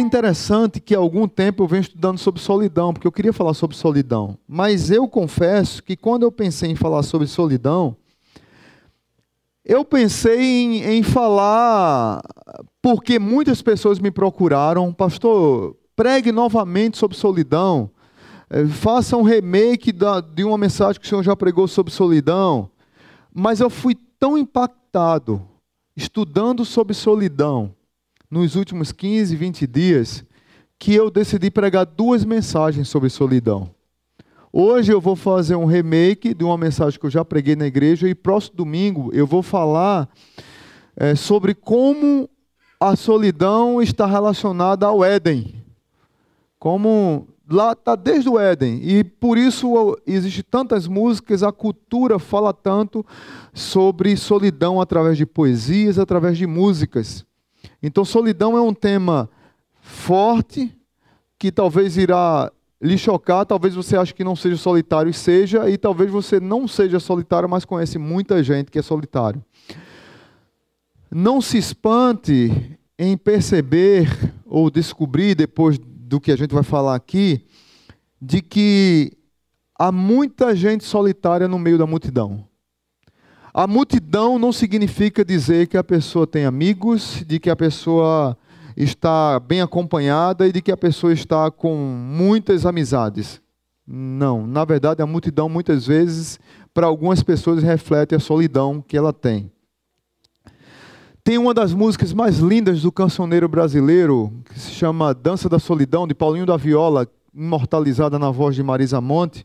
interessante que há algum tempo eu venho estudando sobre solidão, porque eu queria falar sobre solidão. Mas eu confesso que quando eu pensei em falar sobre solidão, eu pensei em, em falar, porque muitas pessoas me procuraram, pastor, pregue novamente sobre solidão, eh, faça um remake da, de uma mensagem que o senhor já pregou sobre solidão. Mas eu fui tão impactado estudando sobre solidão nos últimos 15, 20 dias, que eu decidi pregar duas mensagens sobre solidão. Hoje eu vou fazer um remake de uma mensagem que eu já preguei na igreja e próximo domingo eu vou falar é, sobre como a solidão está relacionada ao Éden. Como lá está desde o Éden e por isso existe tantas músicas, a cultura fala tanto sobre solidão através de poesias, através de músicas. Então, solidão é um tema forte que talvez irá lhe chocar, talvez você ache que não seja solitário e seja, e talvez você não seja solitário, mas conhece muita gente que é solitário. Não se espante em perceber ou descobrir depois do que a gente vai falar aqui, de que há muita gente solitária no meio da multidão. A multidão não significa dizer que a pessoa tem amigos, de que a pessoa está bem acompanhada e de que a pessoa está com muitas amizades. Não, na verdade, a multidão muitas vezes, para algumas pessoas, reflete a solidão que ela tem. Tem uma das músicas mais lindas do cancioneiro brasileiro, que se chama Dança da Solidão, de Paulinho da Viola, imortalizada na voz de Marisa Monte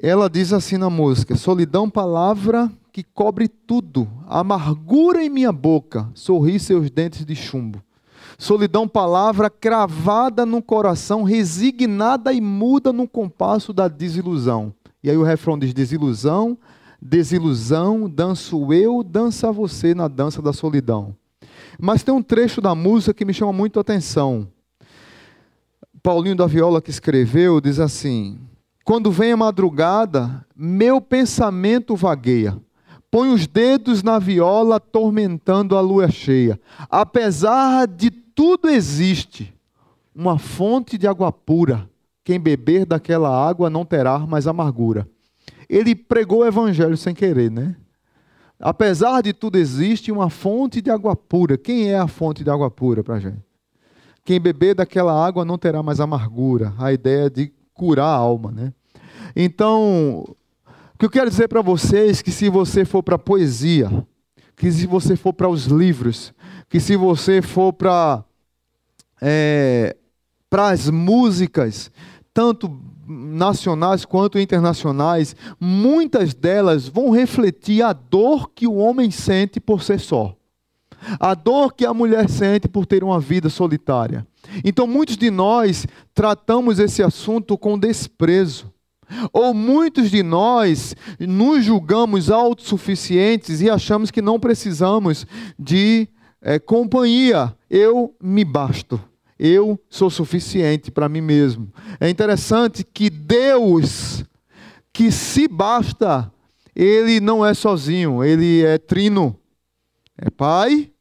ela diz assim na música: Solidão, palavra que cobre tudo, amargura em minha boca, sorri seus dentes de chumbo. Solidão, palavra cravada no coração, resignada e muda no compasso da desilusão. E aí o refrão diz: desilusão, desilusão, danço eu, dança você na dança da solidão. Mas tem um trecho da música que me chama muito a atenção. Paulinho da Viola que escreveu diz assim: quando vem a madrugada, meu pensamento vagueia. Põe os dedos na viola, atormentando a lua cheia. Apesar de tudo existe uma fonte de água pura. Quem beber daquela água não terá mais amargura. Ele pregou o evangelho sem querer, né? Apesar de tudo existe uma fonte de água pura. Quem é a fonte de água pura para gente? Quem beber daquela água não terá mais amargura. A ideia de curar a alma, né? Então, o que eu quero dizer para vocês é que se você for para a poesia, que se você for para os livros, que se você for para é, para as músicas, tanto nacionais quanto internacionais, muitas delas vão refletir a dor que o homem sente por ser só. A dor que a mulher sente por ter uma vida solitária. Então, muitos de nós tratamos esse assunto com desprezo. Ou muitos de nós nos julgamos autossuficientes e achamos que não precisamos de é, companhia. Eu me basto. Eu sou suficiente para mim mesmo. É interessante que Deus, que se basta, ele não é sozinho, ele é trino. É Pai,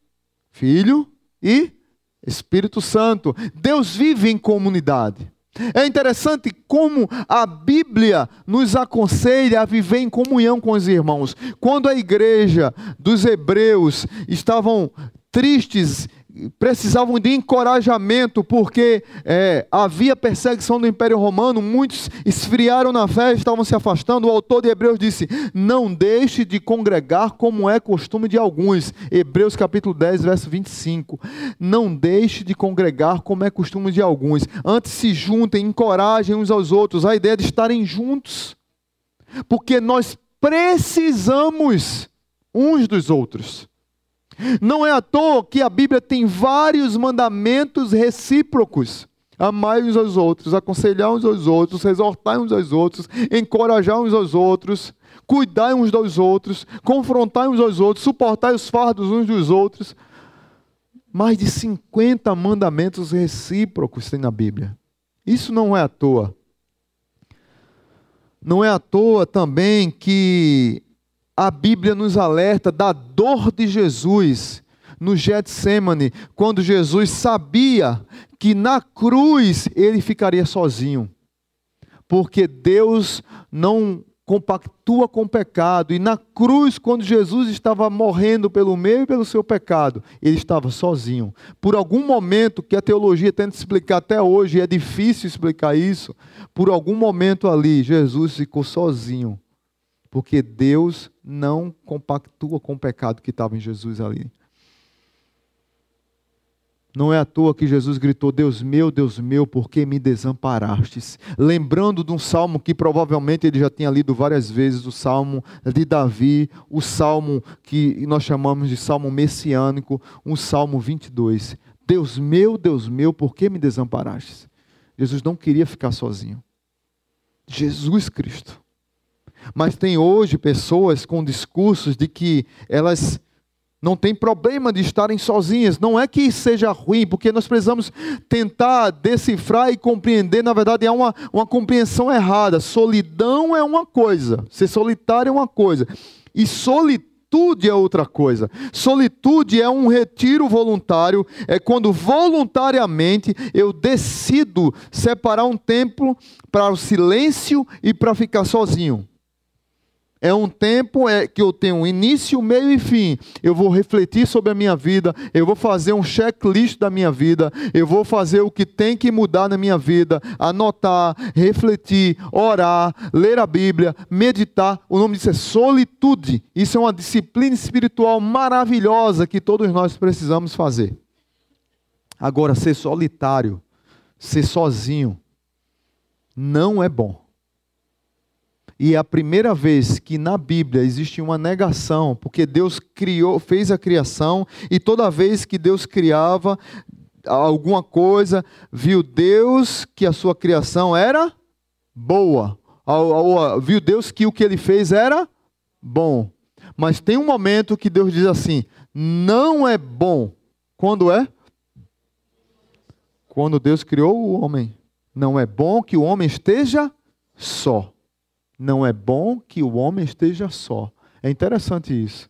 Filho e Espírito Santo. Deus vive em comunidade. É interessante como a Bíblia nos aconselha a viver em comunhão com os irmãos. Quando a igreja dos hebreus estavam tristes precisavam de encorajamento, porque é, havia perseguição do Império Romano, muitos esfriaram na fé, estavam se afastando. O autor de Hebreus disse: Não deixe de congregar como é costume de alguns. Hebreus capítulo 10, verso 25. Não deixe de congregar como é costume de alguns. Antes se juntem, encorajem uns aos outros. A ideia de estarem juntos, porque nós precisamos uns dos outros. Não é à toa que a Bíblia tem vários mandamentos recíprocos. Amai uns aos outros, aconselhar uns aos outros, exortar uns aos outros, encorajar uns aos outros, cuidar uns dos outros, confrontar uns aos outros, suportar os fardos uns dos outros. Mais de 50 mandamentos recíprocos tem na Bíblia. Isso não é à toa. Não é à toa também que a Bíblia nos alerta da dor de Jesus, no Getsemane, quando Jesus sabia que na cruz ele ficaria sozinho. Porque Deus não compactua com o pecado. E na cruz, quando Jesus estava morrendo pelo meu e pelo seu pecado, ele estava sozinho. Por algum momento que a teologia tenta explicar até hoje, e é difícil explicar isso, por algum momento ali, Jesus ficou sozinho. Porque Deus não compactua com o pecado que estava em Jesus ali. Não é à toa que Jesus gritou: Deus meu, Deus meu, por que me desamparastes? Lembrando de um salmo que provavelmente ele já tinha lido várias vezes, o salmo de Davi, o salmo que nós chamamos de salmo messiânico, um salmo 22. Deus meu, Deus meu, por que me desamparastes? Jesus não queria ficar sozinho. Jesus Cristo. Mas tem hoje pessoas com discursos de que elas não tem problema de estarem sozinhas. Não é que seja ruim, porque nós precisamos tentar decifrar e compreender. Na verdade, é uma, uma compreensão errada. Solidão é uma coisa, ser solitário é uma coisa, e solitude é outra coisa. Solitude é um retiro voluntário, é quando voluntariamente eu decido separar um tempo para o silêncio e para ficar sozinho. É um tempo é, que eu tenho início, meio e fim. Eu vou refletir sobre a minha vida, eu vou fazer um checklist da minha vida, eu vou fazer o que tem que mudar na minha vida, anotar, refletir, orar, ler a Bíblia, meditar. O nome disso é solitude. Isso é uma disciplina espiritual maravilhosa que todos nós precisamos fazer. Agora, ser solitário, ser sozinho, não é bom. E é a primeira vez que na Bíblia existe uma negação, porque Deus criou, fez a criação e toda vez que Deus criava alguma coisa, viu Deus que a sua criação era boa. Viu Deus que o que ele fez era bom. Mas tem um momento que Deus diz assim: não é bom. Quando é? Quando Deus criou o homem. Não é bom que o homem esteja só. Não é bom que o homem esteja só. É interessante isso.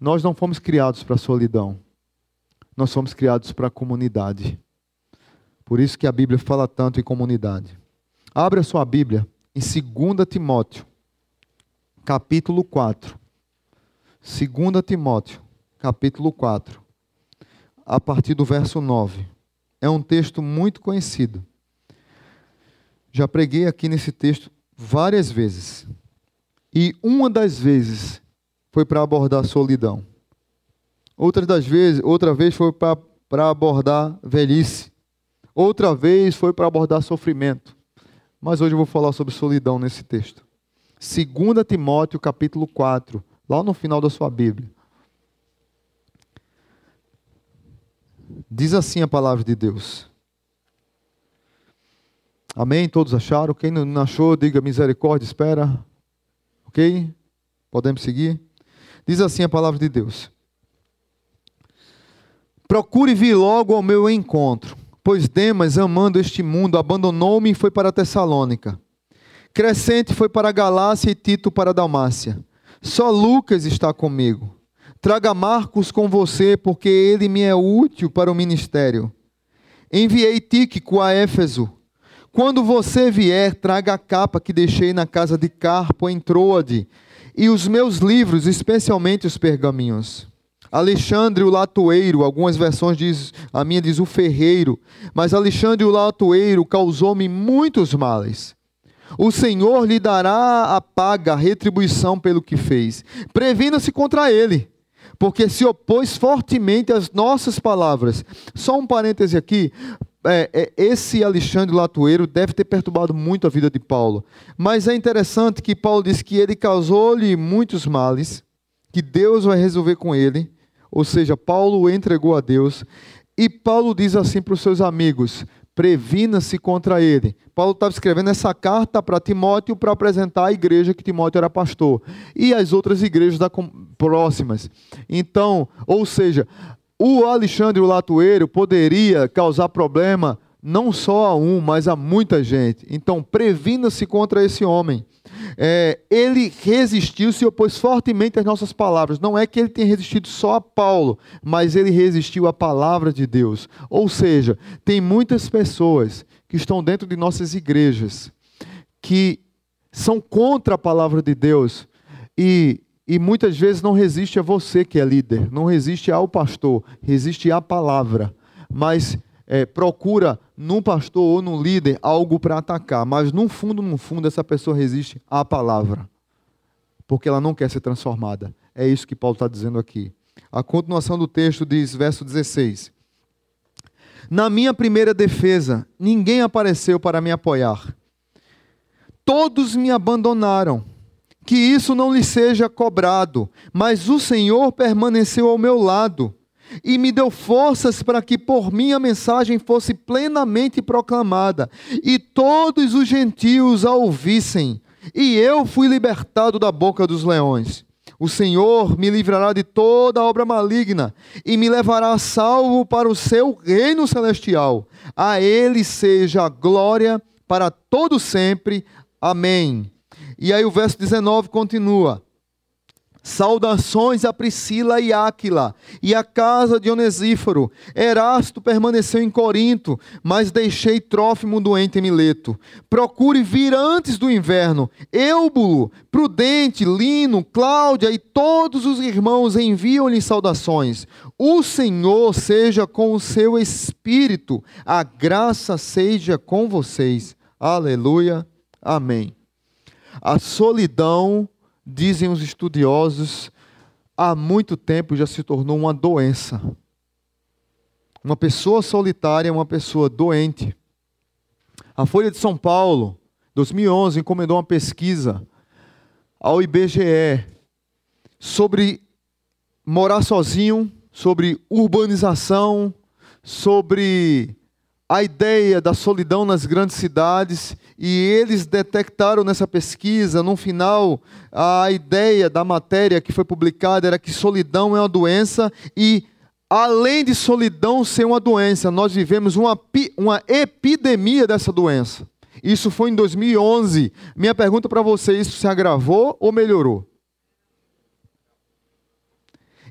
Nós não fomos criados para a solidão. Nós fomos criados para a comunidade. Por isso que a Bíblia fala tanto em comunidade. Abra sua Bíblia em 2 Timóteo, capítulo 4. 2 Timóteo, capítulo 4, a partir do verso 9. É um texto muito conhecido. Já preguei aqui nesse texto várias vezes. E uma das vezes foi para abordar solidão. Outras das vezes, outra vez foi para abordar velhice. Outra vez foi para abordar sofrimento. Mas hoje eu vou falar sobre solidão nesse texto. 2 Timóteo capítulo 4, lá no final da sua Bíblia. Diz assim a palavra de Deus. Amém? Todos acharam? Quem não achou, diga misericórdia, espera. Ok? Podemos seguir? Diz assim a palavra de Deus: Procure vir logo ao meu encontro, pois Demas, amando este mundo, abandonou-me e foi para Tessalônica. Crescente foi para Galácia e Tito para Dalmácia. Só Lucas está comigo. Traga Marcos com você, porque ele me é útil para o ministério. Enviei Tíquico a Éfeso quando você vier, traga a capa que deixei na casa de Carpo em Troade, e os meus livros, especialmente os pergaminhos. Alexandre o latoeiro, algumas versões diz, a minha diz o ferreiro, mas Alexandre o latoeiro causou-me muitos males. O Senhor lhe dará a paga, a retribuição pelo que fez. Previna-se contra ele, porque se opôs fortemente às nossas palavras. Só um parêntese aqui é, é, esse Alexandre Latueiro deve ter perturbado muito a vida de Paulo. Mas é interessante que Paulo diz que ele causou-lhe muitos males, que Deus vai resolver com ele. Ou seja, Paulo o entregou a Deus. E Paulo diz assim para os seus amigos: previna-se contra ele. Paulo estava escrevendo essa carta para Timóteo para apresentar à igreja que Timóteo era pastor e as outras igrejas da, próximas. Então, ou seja, o Alexandre o Latoeiro poderia causar problema não só a um, mas a muita gente. Então, previna-se contra esse homem. É, ele resistiu, se opôs fortemente às nossas palavras. Não é que ele tenha resistido só a Paulo, mas ele resistiu à palavra de Deus. Ou seja, tem muitas pessoas que estão dentro de nossas igrejas que são contra a palavra de Deus e, e muitas vezes não resiste a você que é líder, não resiste ao pastor, resiste à palavra. Mas é, procura num pastor ou num líder algo para atacar, mas no fundo, no fundo, essa pessoa resiste à palavra, porque ela não quer ser transformada. É isso que Paulo está dizendo aqui. A continuação do texto diz, verso 16: Na minha primeira defesa, ninguém apareceu para me apoiar. Todos me abandonaram. Que isso não lhe seja cobrado, mas o Senhor permaneceu ao meu lado e me deu forças para que por mim a mensagem fosse plenamente proclamada e todos os gentios a ouvissem. E eu fui libertado da boca dos leões. O Senhor me livrará de toda obra maligna e me levará salvo para o seu reino celestial. A ele seja a glória para todo sempre. Amém. E aí o verso 19 continua: Saudações a Priscila e Áquila e a casa de Onesíforo. Erasto permaneceu em Corinto, mas deixei Trófimo doente em Mileto. Procure vir antes do inverno. Eubulo, Prudente, Lino, Cláudia e todos os irmãos enviam-lhe saudações. O Senhor seja com o seu espírito. A graça seja com vocês. Aleluia. Amém. A solidão dizem os estudiosos, há muito tempo já se tornou uma doença. Uma pessoa solitária é uma pessoa doente. A Folha de São Paulo, 2011, encomendou uma pesquisa ao IBGE sobre morar sozinho, sobre urbanização, sobre a ideia da solidão nas grandes cidades e eles detectaram nessa pesquisa, no final, a ideia da matéria que foi publicada era que solidão é uma doença e além de solidão ser uma doença, nós vivemos uma, uma epidemia dessa doença. Isso foi em 2011. Minha pergunta para você, isso se agravou ou melhorou?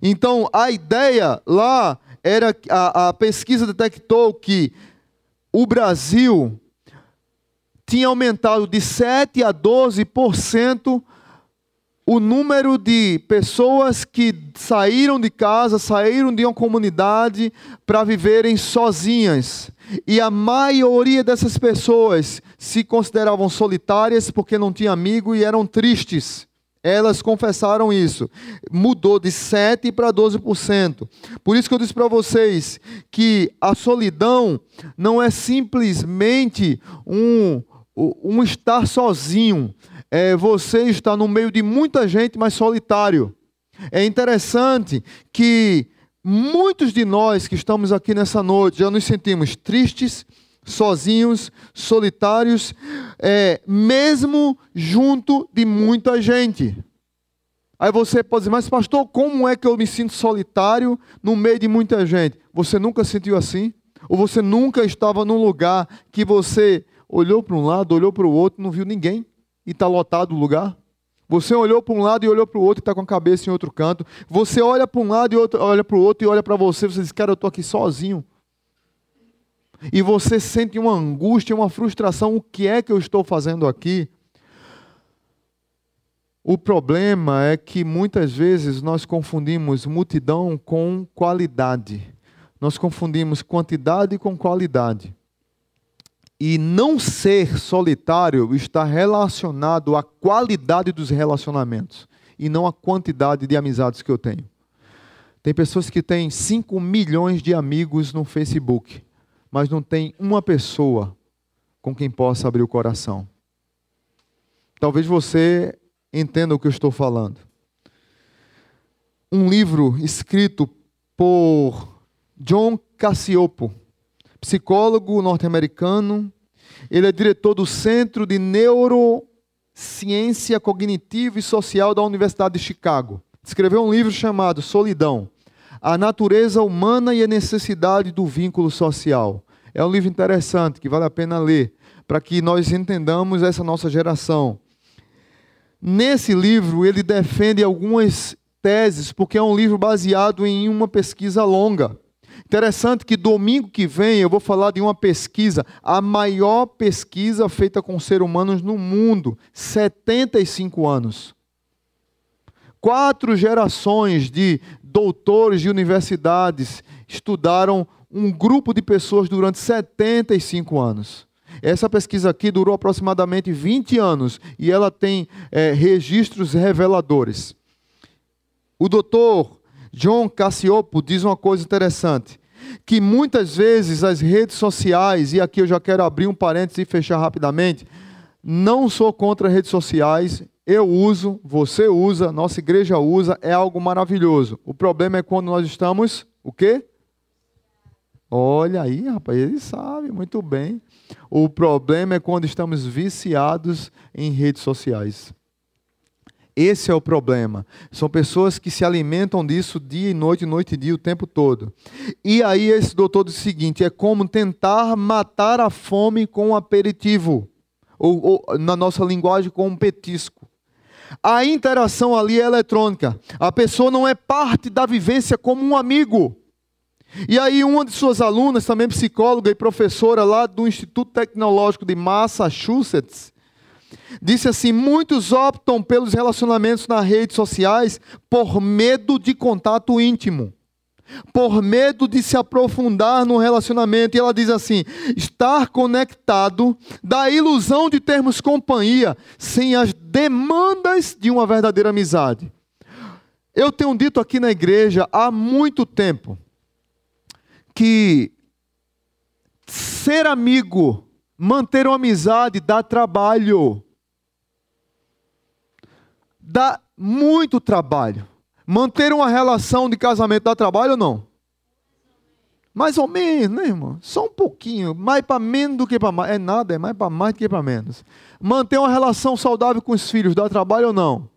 Então, a ideia lá era a, a pesquisa detectou que o Brasil tinha aumentado de 7 a 12% o número de pessoas que saíram de casa, saíram de uma comunidade para viverem sozinhas. E a maioria dessas pessoas se consideravam solitárias porque não tinham amigo e eram tristes. Elas confessaram isso. Mudou de 7% para 12%. Por isso que eu disse para vocês que a solidão não é simplesmente um, um estar sozinho. É você estar no meio de muita gente, mas solitário. É interessante que muitos de nós que estamos aqui nessa noite já nos sentimos tristes, sozinhos, solitários, é, mesmo junto de muita gente. Aí você pode dizer, mas pastor, como é que eu me sinto solitário no meio de muita gente? Você nunca sentiu assim? Ou você nunca estava num lugar que você olhou para um lado, olhou para o outro, não viu ninguém e está lotado o lugar? Você olhou para um lado e olhou para o outro e está com a cabeça em outro canto. Você olha para um lado e outro, olha para o outro e olha para você. Você diz, cara, eu estou aqui sozinho e você sente uma angústia, uma frustração: o que é que eu estou fazendo aqui? O problema é que muitas vezes nós confundimos multidão com qualidade. Nós confundimos quantidade com qualidade. E não ser solitário está relacionado à qualidade dos relacionamentos e não à quantidade de amizades que eu tenho. Tem pessoas que têm 5 milhões de amigos no Facebook mas não tem uma pessoa com quem possa abrir o coração. Talvez você entenda o que eu estou falando. Um livro escrito por John Cassiopo, psicólogo norte-americano. Ele é diretor do Centro de Neurociência Cognitiva e Social da Universidade de Chicago. Escreveu um livro chamado Solidão a natureza humana e a necessidade do vínculo social. É um livro interessante que vale a pena ler, para que nós entendamos essa nossa geração. Nesse livro, ele defende algumas teses, porque é um livro baseado em uma pesquisa longa. Interessante que domingo que vem eu vou falar de uma pesquisa, a maior pesquisa feita com seres humanos no mundo, 75 anos. Quatro gerações de doutores de universidades estudaram um grupo de pessoas durante 75 anos. Essa pesquisa aqui durou aproximadamente 20 anos e ela tem é, registros reveladores. O doutor John Cassiopo diz uma coisa interessante, que muitas vezes as redes sociais, e aqui eu já quero abrir um parênteses e fechar rapidamente, não sou contra redes sociais, eu uso, você usa, nossa igreja usa, é algo maravilhoso. O problema é quando nós estamos, o quê? Olha aí, rapaz, ele sabe muito bem. O problema é quando estamos viciados em redes sociais. Esse é o problema. São pessoas que se alimentam disso dia e noite, noite e dia, o tempo todo. E aí esse doutor diz o seguinte: é como tentar matar a fome com um aperitivo, ou, ou na nossa linguagem, com um petisco. A interação ali é eletrônica. A pessoa não é parte da vivência como um amigo. E aí, uma de suas alunas, também psicóloga e professora lá do Instituto Tecnológico de Massachusetts, Disse assim: muitos optam pelos relacionamentos nas redes sociais por medo de contato íntimo, por medo de se aprofundar no relacionamento. E ela diz assim: estar conectado da ilusão de termos companhia sem as demandas de uma verdadeira amizade. Eu tenho dito aqui na igreja há muito tempo que ser amigo Manter uma amizade dá trabalho. Dá muito trabalho. Manter uma relação de casamento dá trabalho ou não? Mais ou menos, né, irmão? Só um pouquinho. Mais para menos do que para mais. É nada, é mais para mais do que para menos. Manter uma relação saudável com os filhos dá trabalho ou não?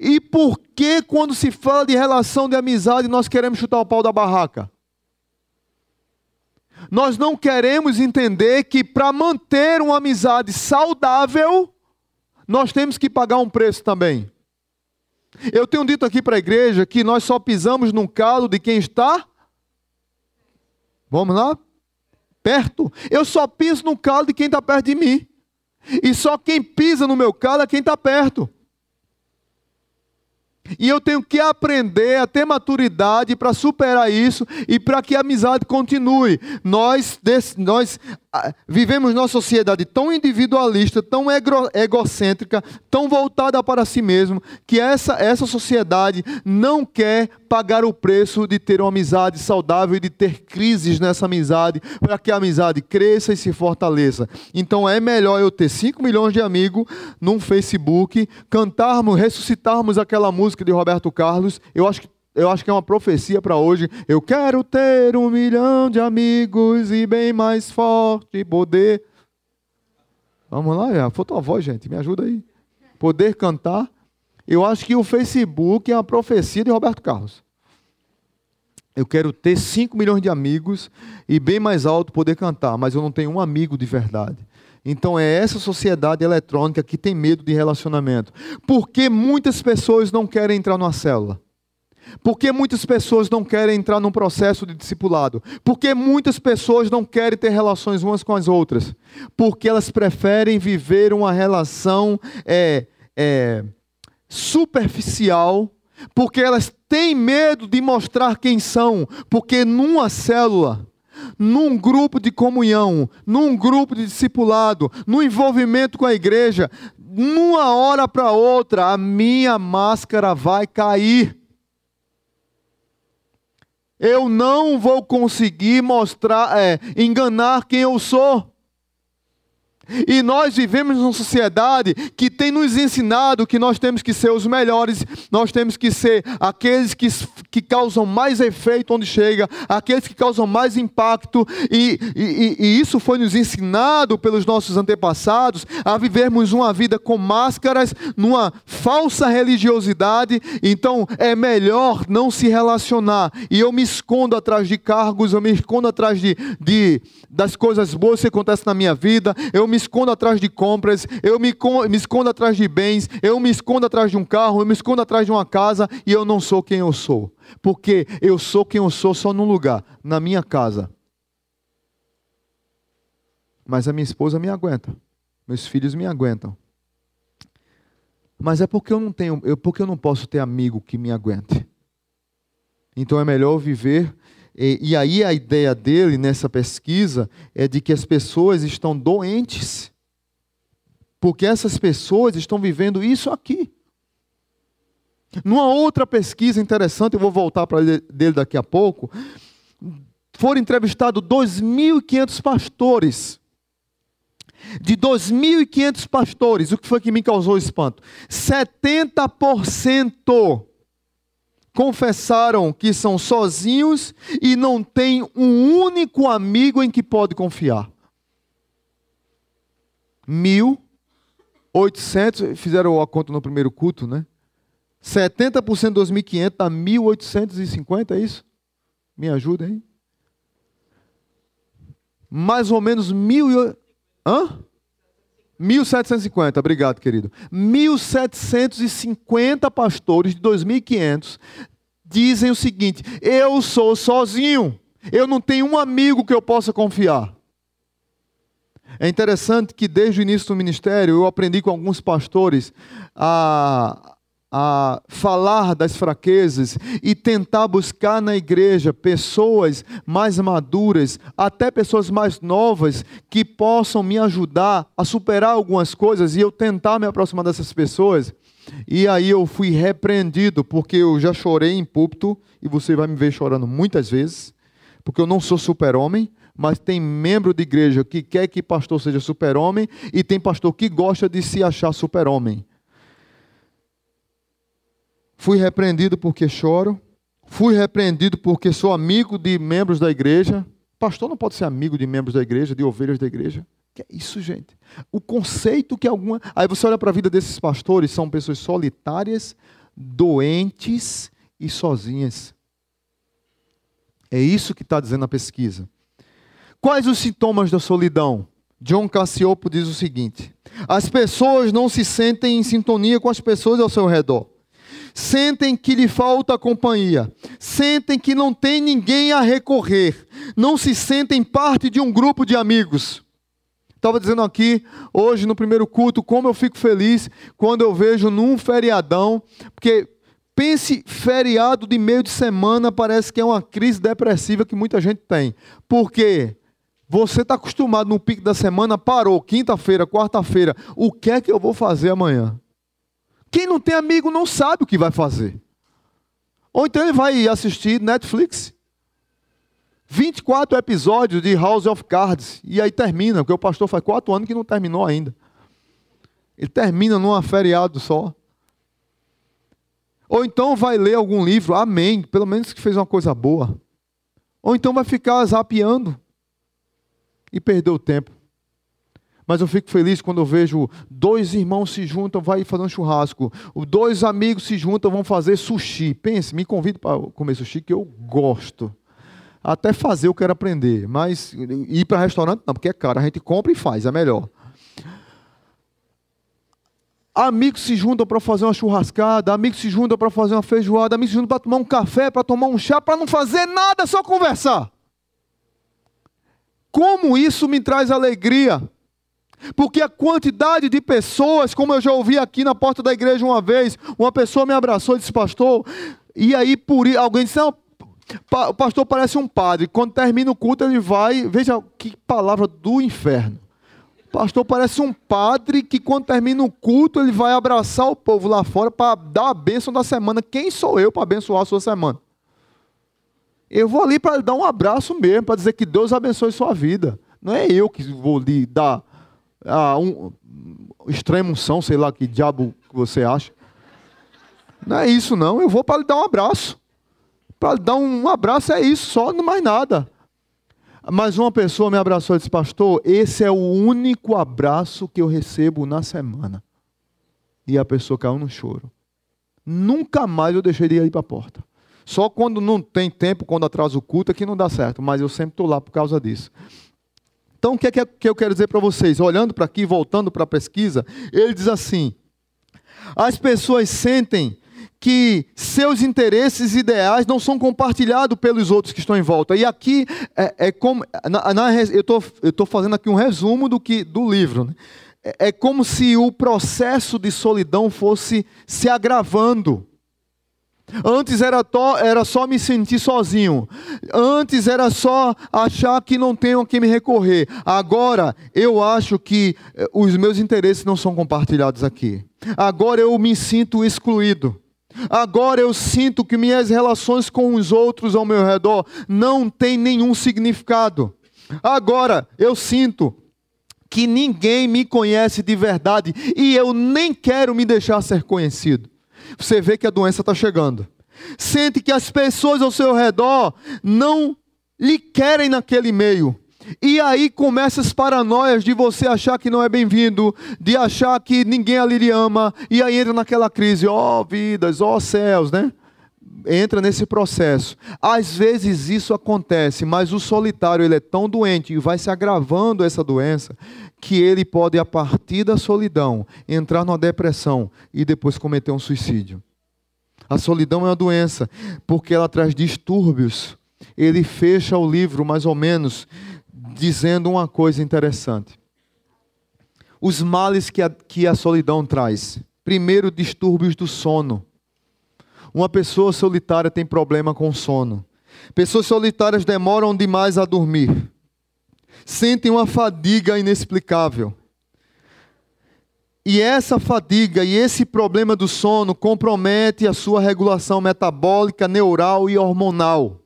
E por que, quando se fala de relação de amizade, nós queremos chutar o pau da barraca? Nós não queremos entender que para manter uma amizade saudável, nós temos que pagar um preço também. Eu tenho dito aqui para a igreja que nós só pisamos no calo de quem está. Vamos lá? Perto. Eu só piso no calo de quem está perto de mim. E só quem pisa no meu calo é quem está perto. E eu tenho que aprender a ter maturidade para superar isso e para que a amizade continue. Nós, nós vivemos numa sociedade tão individualista, tão egocêntrica, tão voltada para si mesmo, que essa, essa sociedade não quer pagar o preço de ter uma amizade saudável e de ter crises nessa amizade, para que a amizade cresça e se fortaleça. Então é melhor eu ter 5 milhões de amigos num Facebook, cantarmos, ressuscitarmos aquela música de Roberto Carlos. Eu acho que eu acho que é uma profecia para hoje. Eu quero ter um milhão de amigos e bem mais forte poder. Vamos lá, é, faltou a voz, gente, me ajuda aí. Poder cantar. Eu acho que o Facebook é uma profecia de Roberto Carlos. Eu quero ter 5 milhões de amigos e bem mais alto poder cantar, mas eu não tenho um amigo de verdade. Então é essa sociedade eletrônica que tem medo de relacionamento. Porque muitas pessoas não querem entrar numa célula. Por que muitas pessoas não querem entrar num processo de discipulado? Por que muitas pessoas não querem ter relações umas com as outras? Porque elas preferem viver uma relação é, é, superficial, porque elas têm medo de mostrar quem são, porque numa célula, num grupo de comunhão, num grupo de discipulado, no envolvimento com a igreja, numa hora para outra, a minha máscara vai cair eu não vou conseguir mostrar, é, enganar quem eu sou. E nós vivemos numa sociedade que tem nos ensinado que nós temos que ser os melhores, nós temos que ser aqueles que, que causam mais efeito onde chega, aqueles que causam mais impacto, e, e, e isso foi nos ensinado pelos nossos antepassados a vivermos uma vida com máscaras, numa falsa religiosidade. Então é melhor não se relacionar. E eu me escondo atrás de cargos, eu me escondo atrás de, de das coisas boas que acontecem na minha vida, eu me me escondo atrás de compras, eu me, me escondo atrás de bens, eu me escondo atrás de um carro, eu me escondo atrás de uma casa e eu não sou quem eu sou. Porque eu sou quem eu sou só num lugar, na minha casa. Mas a minha esposa me aguenta, meus filhos me aguentam. Mas é porque eu não tenho, eu, porque eu não posso ter amigo que me aguente. Então é melhor viver e, e aí a ideia dele nessa pesquisa é de que as pessoas estão doentes, porque essas pessoas estão vivendo isso aqui. Numa outra pesquisa interessante, eu vou voltar para dele daqui a pouco, foram entrevistados 2.500 pastores. De 2.500 pastores, o que foi que me causou espanto? 70% confessaram que são sozinhos e não têm um único amigo em que pode confiar. Mil oitocentos, fizeram a conta no primeiro culto, né? 70% de 2.500 dá 1.850, é isso? Me ajuda aí. Mais ou menos mil... Hã? 1750, obrigado, querido. 1750 pastores de 2500 dizem o seguinte: eu sou sozinho, eu não tenho um amigo que eu possa confiar. É interessante que desde o início do ministério eu aprendi com alguns pastores a a falar das fraquezas e tentar buscar na igreja pessoas mais maduras, até pessoas mais novas, que possam me ajudar a superar algumas coisas e eu tentar me aproximar dessas pessoas. E aí eu fui repreendido, porque eu já chorei em púlpito, e você vai me ver chorando muitas vezes, porque eu não sou super-homem, mas tem membro de igreja que quer que pastor seja super-homem, e tem pastor que gosta de se achar super-homem. Fui repreendido porque choro. Fui repreendido porque sou amigo de membros da igreja. Pastor não pode ser amigo de membros da igreja, de ovelhas da igreja. Que é isso, gente? O conceito que alguma. Aí você olha para a vida desses pastores, são pessoas solitárias, doentes e sozinhas. É isso que está dizendo a pesquisa. Quais os sintomas da solidão? John Cassiopo diz o seguinte: as pessoas não se sentem em sintonia com as pessoas ao seu redor sentem que lhe falta companhia, sentem que não tem ninguém a recorrer, não se sentem parte de um grupo de amigos. Estava dizendo aqui, hoje no primeiro culto, como eu fico feliz quando eu vejo num feriadão, porque pense feriado de meio de semana, parece que é uma crise depressiva que muita gente tem. Por quê? Você está acostumado no pico da semana, parou, quinta-feira, quarta-feira, o que é que eu vou fazer amanhã? Quem não tem amigo não sabe o que vai fazer. Ou então ele vai assistir Netflix. 24 episódios de House of Cards. E aí termina, porque o pastor faz quatro anos que não terminou ainda. Ele termina num feriado só. Ou então vai ler algum livro, amém, pelo menos que fez uma coisa boa. Ou então vai ficar zapeando e perdeu o tempo. Mas eu fico feliz quando eu vejo dois irmãos se juntam, vai fazer um churrasco. Dois amigos se juntam, vão fazer sushi. Pense, me convide para comer sushi, que eu gosto. Até fazer eu quero aprender, mas ir para restaurante não, porque é caro. A gente compra e faz, é melhor. Amigos se juntam para fazer uma churrascada, amigos se juntam para fazer uma feijoada, amigos se juntam para tomar um café, para tomar um chá, para não fazer nada, só conversar. Como isso me traz alegria? Porque a quantidade de pessoas, como eu já ouvi aqui na porta da igreja uma vez, uma pessoa me abraçou e disse, pastor, e aí por alguém disse, não, o pastor parece um padre. Quando termina o culto, ele vai. Veja que palavra do inferno. O pastor parece um padre que, quando termina o culto, ele vai abraçar o povo lá fora para dar a bênção da semana. Quem sou eu para abençoar a sua semana? Eu vou ali para dar um abraço mesmo, para dizer que Deus abençoe sua vida. Não é eu que vou lhe dar ah, um, extrema unção, sei lá que diabo você acha. Não é isso, não. Eu vou para lhe dar um abraço. Para lhe dar um abraço é isso, só, não mais nada. Mas uma pessoa me abraçou e disse, pastor, esse é o único abraço que eu recebo na semana. E a pessoa caiu no choro. Nunca mais eu deixei de ir para a porta. Só quando não tem tempo, quando atrasa o culto, é que não dá certo. Mas eu sempre estou lá por causa disso. Então, o que é que eu quero dizer para vocês? Olhando para aqui, voltando para a pesquisa, ele diz assim: as pessoas sentem que seus interesses ideais não são compartilhados pelos outros que estão em volta. E aqui é, é como. Na, na, eu estou fazendo aqui um resumo do, que, do livro. Né? É, é como se o processo de solidão fosse se agravando. Antes era, to, era só me sentir sozinho. Antes era só achar que não tenho a quem me recorrer. Agora eu acho que eh, os meus interesses não são compartilhados aqui. Agora eu me sinto excluído. Agora eu sinto que minhas relações com os outros ao meu redor não têm nenhum significado. Agora eu sinto que ninguém me conhece de verdade e eu nem quero me deixar ser conhecido. Você vê que a doença está chegando. Sente que as pessoas ao seu redor não lhe querem naquele meio. E aí começam as paranoias de você achar que não é bem-vindo, de achar que ninguém ali lhe ama, e aí entra naquela crise, ó oh, vidas, ó oh, céus, né? Entra nesse processo. Às vezes isso acontece, mas o solitário ele é tão doente e vai se agravando essa doença que ele pode, a partir da solidão, entrar numa depressão e depois cometer um suicídio. A solidão é uma doença, porque ela traz distúrbios. Ele fecha o livro, mais ou menos, dizendo uma coisa interessante. Os males que a, que a solidão traz. Primeiro, distúrbios do sono. Uma pessoa solitária tem problema com sono. Pessoas solitárias demoram demais a dormir. Sentem uma fadiga inexplicável. E essa fadiga e esse problema do sono compromete a sua regulação metabólica, neural e hormonal.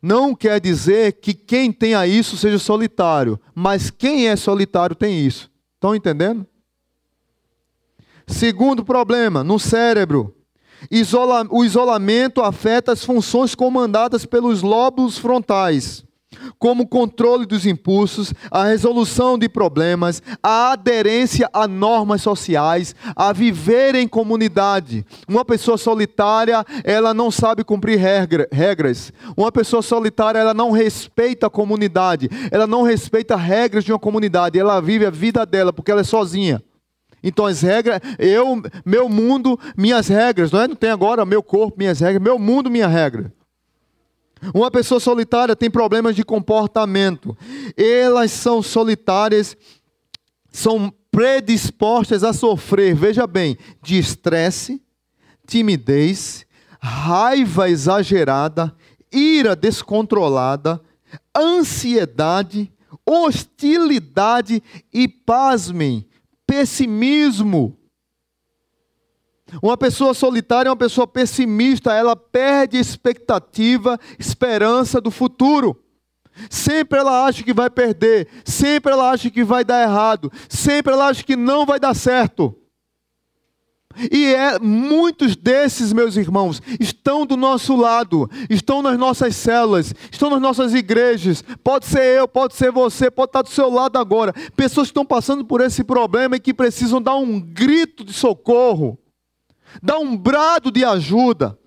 Não quer dizer que quem tenha isso seja solitário, mas quem é solitário tem isso. Estão entendendo? Segundo problema, no cérebro. Isola o isolamento afeta as funções comandadas pelos lóbulos frontais como o controle dos impulsos, a resolução de problemas, a aderência a normas sociais, a viver em comunidade. Uma pessoa solitária, ela não sabe cumprir regra, regras. Uma pessoa solitária, ela não respeita a comunidade, ela não respeita regras de uma comunidade, ela vive a vida dela porque ela é sozinha. Então as regras, eu, meu mundo, minhas regras, não é? Não tem agora meu corpo, minhas regras, meu mundo, minha regra. Uma pessoa solitária tem problemas de comportamento. Elas são solitárias, são predispostas a sofrer, veja bem, de estresse, timidez, raiva exagerada, ira descontrolada, ansiedade, hostilidade e, pasmem, pessimismo. Uma pessoa solitária é uma pessoa pessimista, ela perde expectativa, esperança do futuro. Sempre ela acha que vai perder, sempre ela acha que vai dar errado, sempre ela acha que não vai dar certo. E é, muitos desses, meus irmãos, estão do nosso lado, estão nas nossas células, estão nas nossas igrejas. Pode ser eu, pode ser você, pode estar do seu lado agora. Pessoas que estão passando por esse problema e que precisam dar um grito de socorro dá um brado de ajuda.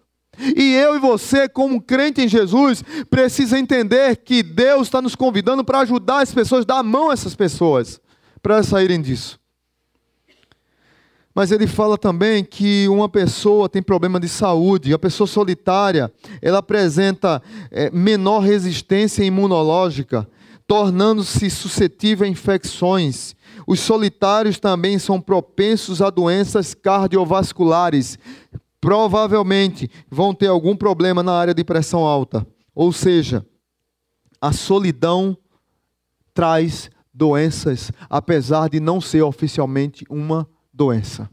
E eu e você, como crente em Jesus, precisa entender que Deus está nos convidando para ajudar as pessoas, dar a mão a essas pessoas, para saírem disso. Mas ele fala também que uma pessoa tem problema de saúde, a pessoa solitária, ela apresenta é, menor resistência imunológica, tornando-se suscetível a infecções os solitários também são propensos a doenças cardiovasculares. Provavelmente vão ter algum problema na área de pressão alta. Ou seja, a solidão traz doenças, apesar de não ser oficialmente uma doença.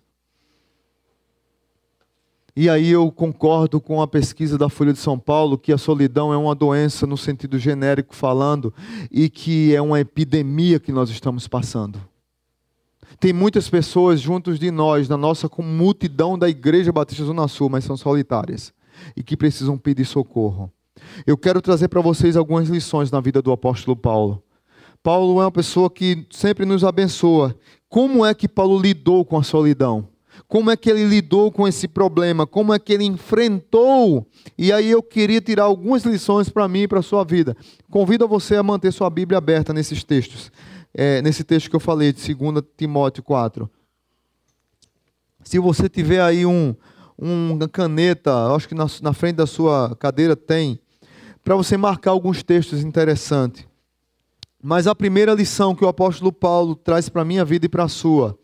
E aí eu concordo com a pesquisa da Folha de São Paulo que a solidão é uma doença no sentido genérico falando e que é uma epidemia que nós estamos passando. Tem muitas pessoas juntos de nós, na nossa multidão da Igreja Batista Zona Sul, mas são solitárias e que precisam pedir socorro. Eu quero trazer para vocês algumas lições na vida do apóstolo Paulo. Paulo é uma pessoa que sempre nos abençoa. Como é que Paulo lidou com a solidão? Como é que ele lidou com esse problema? Como é que ele enfrentou? E aí eu queria tirar algumas lições para mim e para a sua vida. Convido você a manter sua Bíblia aberta nesses textos. É, nesse texto que eu falei, de 2 Timóteo 4. Se você tiver aí um, uma caneta, acho que na, na frente da sua cadeira tem, para você marcar alguns textos interessantes. Mas a primeira lição que o apóstolo Paulo traz para a minha vida e para a sua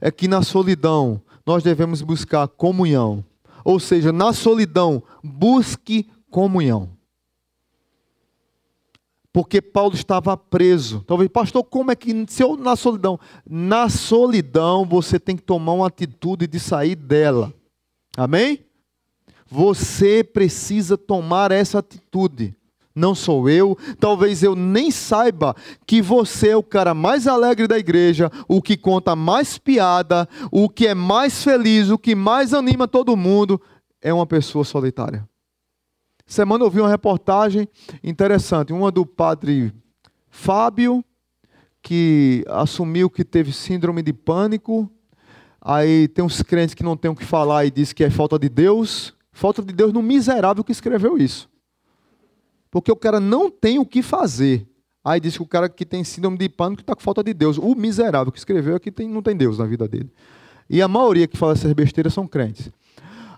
é que na solidão nós devemos buscar comunhão. Ou seja, na solidão, busque comunhão. Porque Paulo estava preso. Talvez, pastor, como é que se eu na solidão? Na solidão você tem que tomar uma atitude de sair dela. Amém? Você precisa tomar essa atitude. Não sou eu, talvez eu nem saiba que você é o cara mais alegre da igreja, o que conta mais piada, o que é mais feliz, o que mais anima todo mundo, é uma pessoa solitária. Semana eu vi uma reportagem interessante, uma do padre Fábio, que assumiu que teve síndrome de pânico. Aí tem uns crentes que não tem o que falar e diz que é falta de Deus. Falta de Deus no miserável que escreveu isso. Porque o cara não tem o que fazer. Aí diz que o cara que tem síndrome de pânico está com falta de Deus. O miserável que escreveu é que tem, não tem Deus na vida dele. E a maioria que fala essas besteiras são crentes.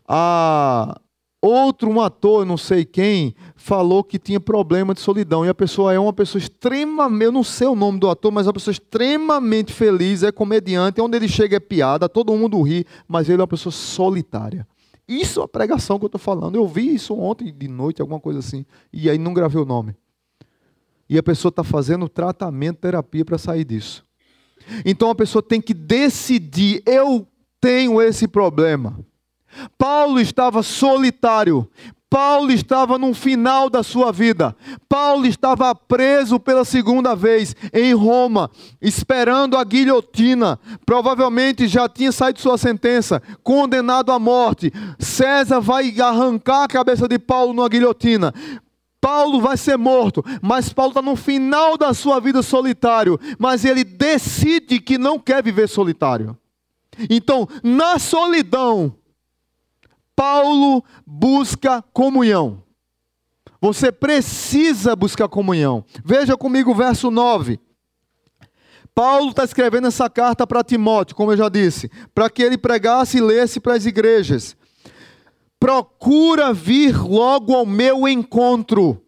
Ah, outro, um ator, não sei quem, falou que tinha problema de solidão. E a pessoa é uma pessoa extremamente, eu não sei o nome do ator, mas é uma pessoa extremamente feliz, é comediante, onde ele chega é piada, todo mundo ri, mas ele é uma pessoa solitária. Isso é a pregação que eu estou falando. Eu vi isso ontem de noite, alguma coisa assim. E aí não gravei o nome. E a pessoa está fazendo tratamento, terapia para sair disso. Então a pessoa tem que decidir: eu tenho esse problema. Paulo estava solitário. Paulo estava no final da sua vida. Paulo estava preso pela segunda vez em Roma, esperando a guilhotina. Provavelmente já tinha saído sua sentença, condenado à morte. César vai arrancar a cabeça de Paulo numa guilhotina. Paulo vai ser morto, mas Paulo está no final da sua vida solitário, mas ele decide que não quer viver solitário. Então, na solidão, Paulo busca comunhão. Você precisa buscar comunhão. Veja comigo o verso 9. Paulo está escrevendo essa carta para Timóteo, como eu já disse, para que ele pregasse e lesse para as igrejas. Procura vir logo ao meu encontro.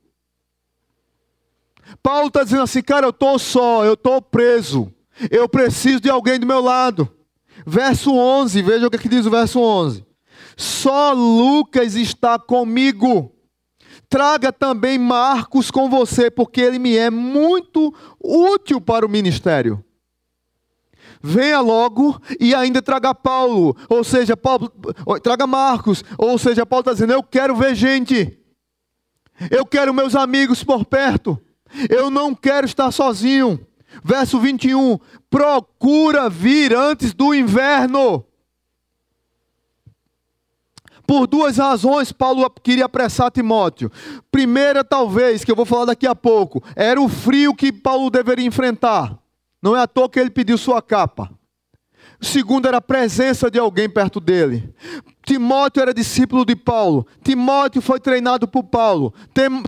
Paulo está dizendo assim, cara, eu estou só, eu estou preso, eu preciso de alguém do meu lado. Verso 11, veja o que, é que diz o verso 11. Só Lucas está comigo. Traga também Marcos com você, porque ele me é muito útil para o ministério. Venha logo e ainda traga Paulo, ou seja, Paulo, traga Marcos, ou seja, Paulo está dizendo: Eu quero ver gente, eu quero meus amigos por perto, eu não quero estar sozinho. Verso 21: Procura vir antes do inverno. Por duas razões, Paulo queria apressar Timóteo. Primeira, talvez, que eu vou falar daqui a pouco, era o frio que Paulo deveria enfrentar. Não é à toa que ele pediu sua capa. Segundo era a presença de alguém perto dele. Timóteo era discípulo de Paulo. Timóteo foi treinado por Paulo.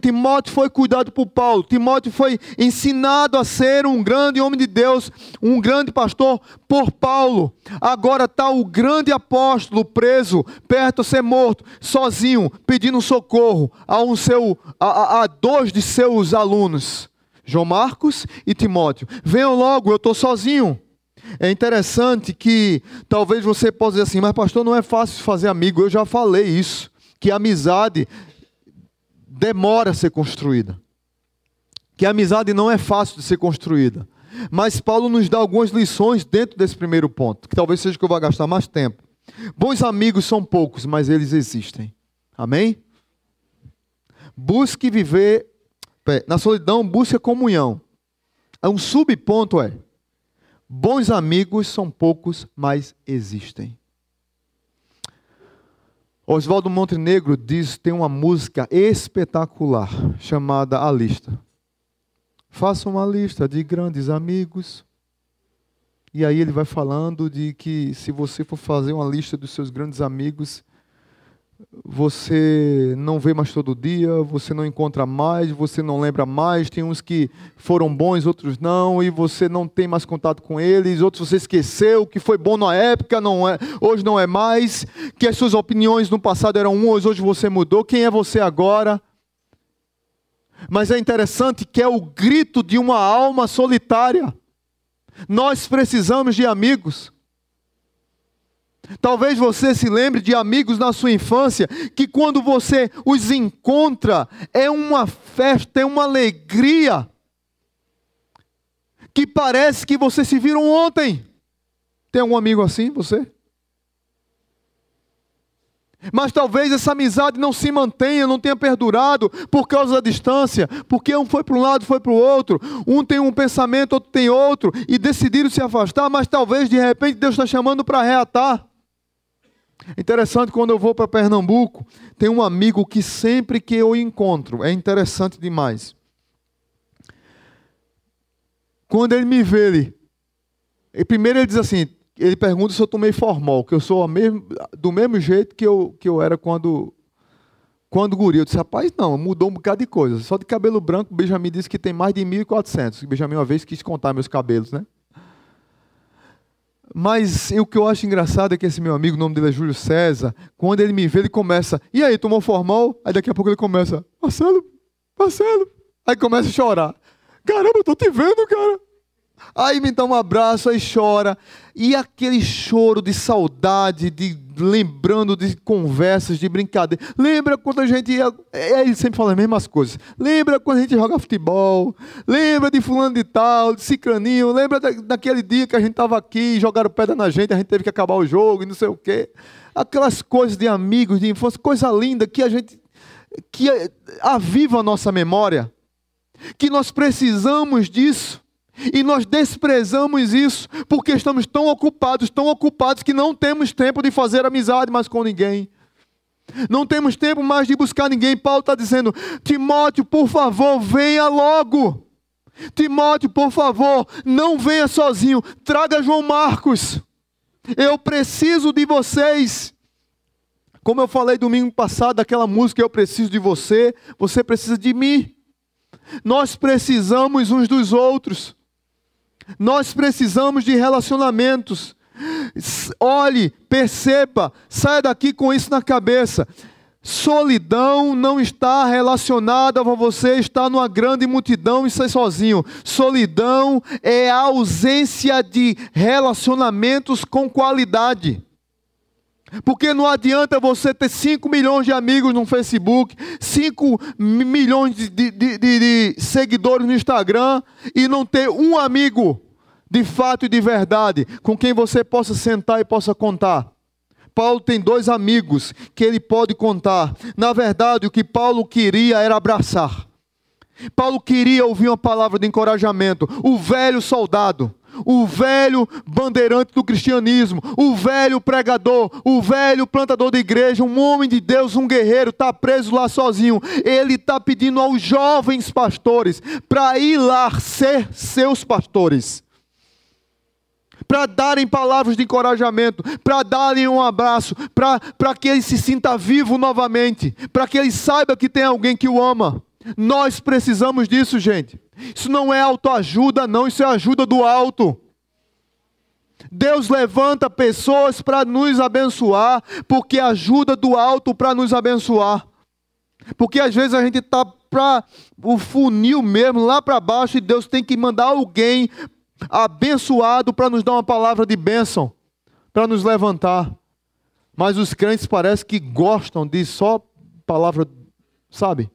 Timóteo foi cuidado por Paulo. Timóteo foi ensinado a ser um grande homem de Deus, um grande pastor por Paulo. Agora está o grande apóstolo preso, perto a ser morto, sozinho, pedindo socorro a, um seu, a, a dois de seus alunos, João Marcos e Timóteo. Venham logo, eu estou sozinho. É interessante que talvez você possa dizer assim, mas pastor, não é fácil fazer amigo. Eu já falei isso, que a amizade demora a ser construída. Que a amizade não é fácil de ser construída. Mas Paulo nos dá algumas lições dentro desse primeiro ponto, que talvez seja que eu vou gastar mais tempo. Bons amigos são poucos, mas eles existem. Amém? Busque viver na solidão, busque comunhão. É um subponto é: bons amigos são poucos, mas existem. Oswaldo Montenegro diz tem uma música espetacular chamada A Lista. Faça uma lista de grandes amigos. E aí ele vai falando de que se você for fazer uma lista dos seus grandes amigos, você não vê mais todo dia, você não encontra mais, você não lembra mais. Tem uns que foram bons, outros não, e você não tem mais contato com eles. Outros você esqueceu que foi bom na época, não é, hoje não é mais. Que as suas opiniões no passado eram umas, hoje você mudou. Quem é você agora? Mas é interessante que é o grito de uma alma solitária. Nós precisamos de amigos. Talvez você se lembre de amigos na sua infância que quando você os encontra é uma festa, é uma alegria que parece que vocês se viram ontem. Tem algum amigo assim, você? Mas talvez essa amizade não se mantenha, não tenha perdurado por causa da distância, porque um foi para um lado, foi para o outro, um tem um pensamento, outro tem outro, e decidiram se afastar, mas talvez de repente Deus está chamando para reatar. Interessante quando eu vou para Pernambuco, tem um amigo que sempre que eu encontro, é interessante demais. Quando ele me vê, ele, primeiro ele diz assim, ele pergunta se eu tomei formol, que eu sou mesmo, do mesmo jeito que eu, que eu era quando quando guri. Eu disse, rapaz, não, mudou um bocado de coisa. Só de cabelo branco, o Benjamin disse que tem mais de 1.400. O Benjamin uma vez quis contar meus cabelos, né? Mas o que eu acho engraçado é que esse meu amigo, o nome dele é Júlio César, quando ele me vê, ele começa, e aí, tomou formal? Aí daqui a pouco ele começa, Marcelo, Marcelo. Aí começa a chorar. Caramba, eu tô te vendo, cara. Aí me dá um abraço, aí chora. E aquele choro de saudade, de lembrando de conversas, de brincadeira. Lembra quando a gente ia. É, ele sempre fala as mesmas coisas. Lembra quando a gente joga futebol? Lembra de fulano de tal, de cicraninho? Lembra da, daquele dia que a gente estava aqui, jogaram pedra na gente, a gente teve que acabar o jogo e não sei o quê. Aquelas coisas de amigos, de infância, coisa linda que a gente. que aviva a nossa memória. Que nós precisamos disso. E nós desprezamos isso porque estamos tão ocupados, tão ocupados que não temos tempo de fazer amizade mais com ninguém. Não temos tempo mais de buscar ninguém. Paulo está dizendo: Timóteo, por favor, venha logo. Timóteo, por favor, não venha sozinho. Traga João Marcos. Eu preciso de vocês. Como eu falei domingo passado, aquela música Eu preciso de você, você precisa de mim. Nós precisamos uns dos outros. Nós precisamos de relacionamentos. Olhe, perceba, saia daqui com isso na cabeça. Solidão não está relacionada a você estar numa grande multidão e ser sozinho. Solidão é a ausência de relacionamentos com qualidade. Porque não adianta você ter 5 milhões de amigos no Facebook, 5 milhões de, de, de, de, seguidores no Instagram e não ter um amigo de fato e de verdade com quem você possa sentar e possa contar. Paulo tem dois amigos que ele pode contar. Na verdade, o que Paulo queria era abraçar. Paulo queria ouvir uma palavra de encorajamento. O velho soldado o velho bandeirante do cristianismo, o velho pregador, o velho plantador de igreja, um homem de Deus, um guerreiro, está preso lá sozinho. Ele está pedindo aos jovens pastores para ir lá ser seus pastores. Para darem palavras de encorajamento, para darem um abraço, para que ele se sinta vivo novamente, para que ele saiba que tem alguém que o ama. Nós precisamos disso, gente. Isso não é autoajuda, não, isso é ajuda do alto. Deus levanta pessoas para nos abençoar, porque ajuda do alto para nos abençoar. Porque às vezes a gente está para o funil mesmo, lá para baixo, e Deus tem que mandar alguém abençoado para nos dar uma palavra de bênção, para nos levantar. Mas os crentes parecem que gostam de só palavra, sabe?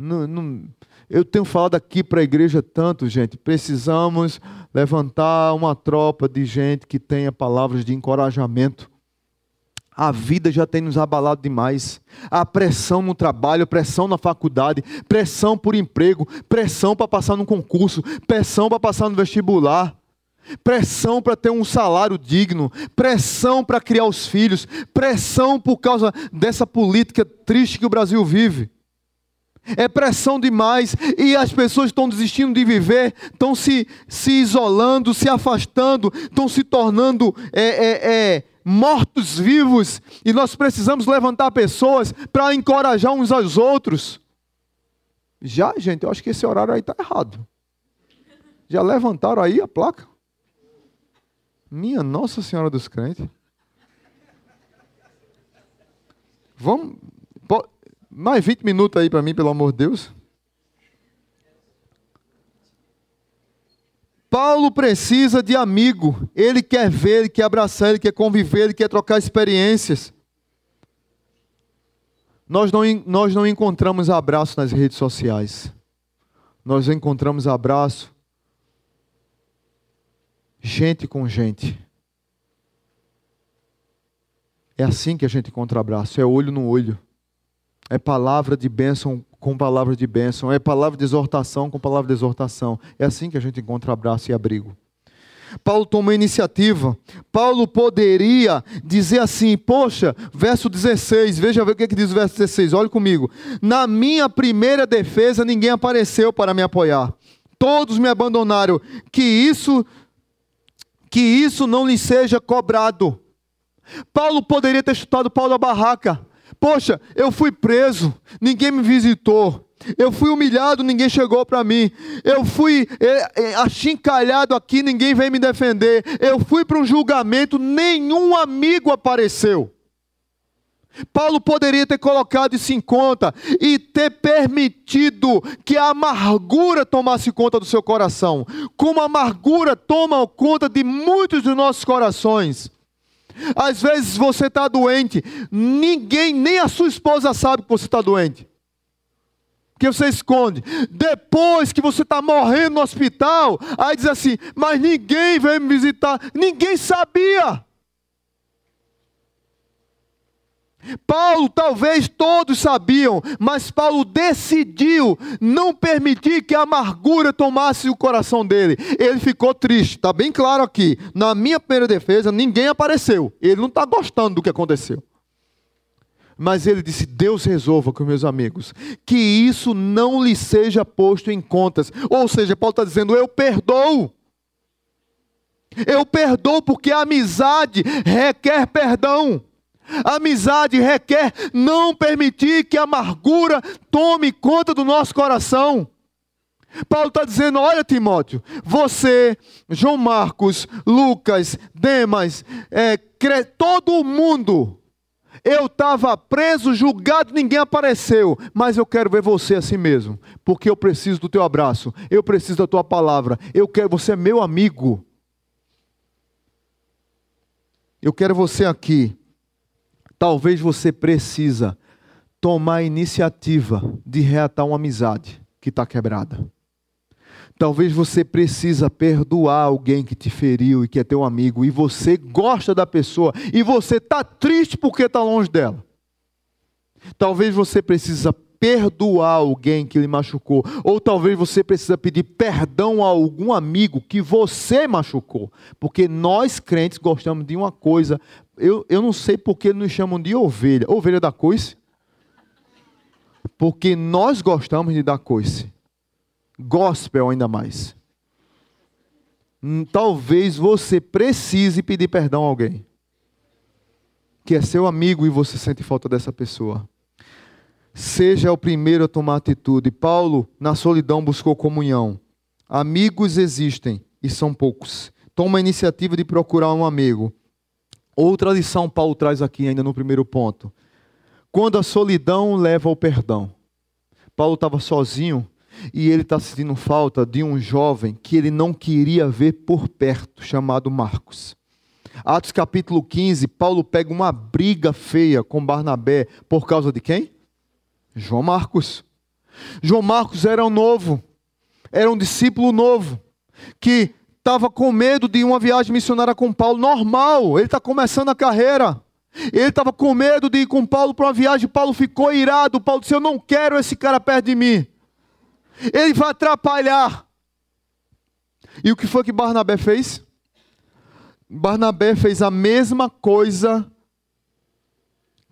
Não, não, eu tenho falado aqui para a igreja tanto, gente. Precisamos levantar uma tropa de gente que tenha palavras de encorajamento. A vida já tem nos abalado demais. A pressão no trabalho, pressão na faculdade, pressão por emprego, pressão para passar no concurso, pressão para passar no vestibular, pressão para ter um salário digno, pressão para criar os filhos, pressão por causa dessa política triste que o Brasil vive. É pressão demais e as pessoas estão desistindo de viver, estão se, se isolando, se afastando, estão se tornando é, é, é, mortos-vivos e nós precisamos levantar pessoas para encorajar uns aos outros. Já, gente, eu acho que esse horário aí está errado. Já levantaram aí a placa? Minha Nossa Senhora dos Crentes. Vamos. Mais 20 minutos aí para mim, pelo amor de Deus. Paulo precisa de amigo. Ele quer ver, ele quer abraçar, ele quer conviver, ele quer trocar experiências. Nós não, nós não encontramos abraço nas redes sociais. Nós encontramos abraço gente com gente. É assim que a gente encontra abraço, é olho no olho. É palavra de bênção com palavra de bênção, é palavra de exortação com palavra de exortação. É assim que a gente encontra abraço e abrigo. Paulo tomou iniciativa. Paulo poderia dizer assim: Poxa, verso 16, veja o que, é que diz o verso 16, olhe comigo. Na minha primeira defesa, ninguém apareceu para me apoiar. Todos me abandonaram. Que isso, que isso não lhe seja cobrado. Paulo poderia ter chutado Paulo da barraca. Poxa, eu fui preso, ninguém me visitou. Eu fui humilhado, ninguém chegou para mim. Eu fui é, é, achincalhado aqui, ninguém veio me defender. Eu fui para um julgamento, nenhum amigo apareceu. Paulo poderia ter colocado isso em conta e ter permitido que a amargura tomasse conta do seu coração, como a amargura toma conta de muitos dos nossos corações. Às vezes você está doente, ninguém, nem a sua esposa sabe que você está doente. Que você esconde. Depois que você está morrendo no hospital, aí diz assim: Mas ninguém veio me visitar, ninguém sabia. Paulo, talvez todos sabiam, mas Paulo decidiu não permitir que a amargura tomasse o coração dele. Ele ficou triste, está bem claro aqui. Na minha primeira defesa, ninguém apareceu. Ele não está gostando do que aconteceu. Mas ele disse: Deus resolva com meus amigos, que isso não lhe seja posto em contas. Ou seja, Paulo está dizendo: Eu perdoo. Eu perdoo porque a amizade requer perdão. Amizade requer não permitir que a amargura tome conta do nosso coração. Paulo está dizendo: olha, Timóteo, você, João Marcos, Lucas, Demas, é, todo mundo. Eu estava preso, julgado, ninguém apareceu, mas eu quero ver você assim mesmo, porque eu preciso do teu abraço, eu preciso da tua palavra, eu quero, você é meu amigo. Eu quero você aqui Talvez você precisa tomar a iniciativa de reatar uma amizade que está quebrada. Talvez você precisa perdoar alguém que te feriu e que é teu amigo e você gosta da pessoa e você está triste porque está longe dela. Talvez você precisa perdoar alguém que lhe machucou, ou talvez você precisa pedir perdão a algum amigo que você machucou, porque nós crentes gostamos de uma coisa eu, eu não sei porque nos chamam de ovelha. Ovelha da coice? Porque nós gostamos de dar coice. Gospel ainda mais. Hum, talvez você precise pedir perdão a alguém. Que é seu amigo e você sente falta dessa pessoa. Seja o primeiro a tomar atitude. Paulo, na solidão, buscou comunhão. Amigos existem e são poucos. Toma a iniciativa de procurar um amigo. Outra lição Paulo traz aqui, ainda no primeiro ponto. Quando a solidão leva ao perdão. Paulo estava sozinho e ele está sentindo falta de um jovem que ele não queria ver por perto, chamado Marcos. Atos capítulo 15, Paulo pega uma briga feia com Barnabé por causa de quem? João Marcos. João Marcos era um novo, era um discípulo novo, que estava com medo de uma viagem missionária com Paulo. Normal, ele está começando a carreira. Ele estava com medo de ir com Paulo para uma viagem. Paulo ficou irado. Paulo disse: Eu não quero esse cara perto de mim. Ele vai atrapalhar. E o que foi que Barnabé fez? Barnabé fez a mesma coisa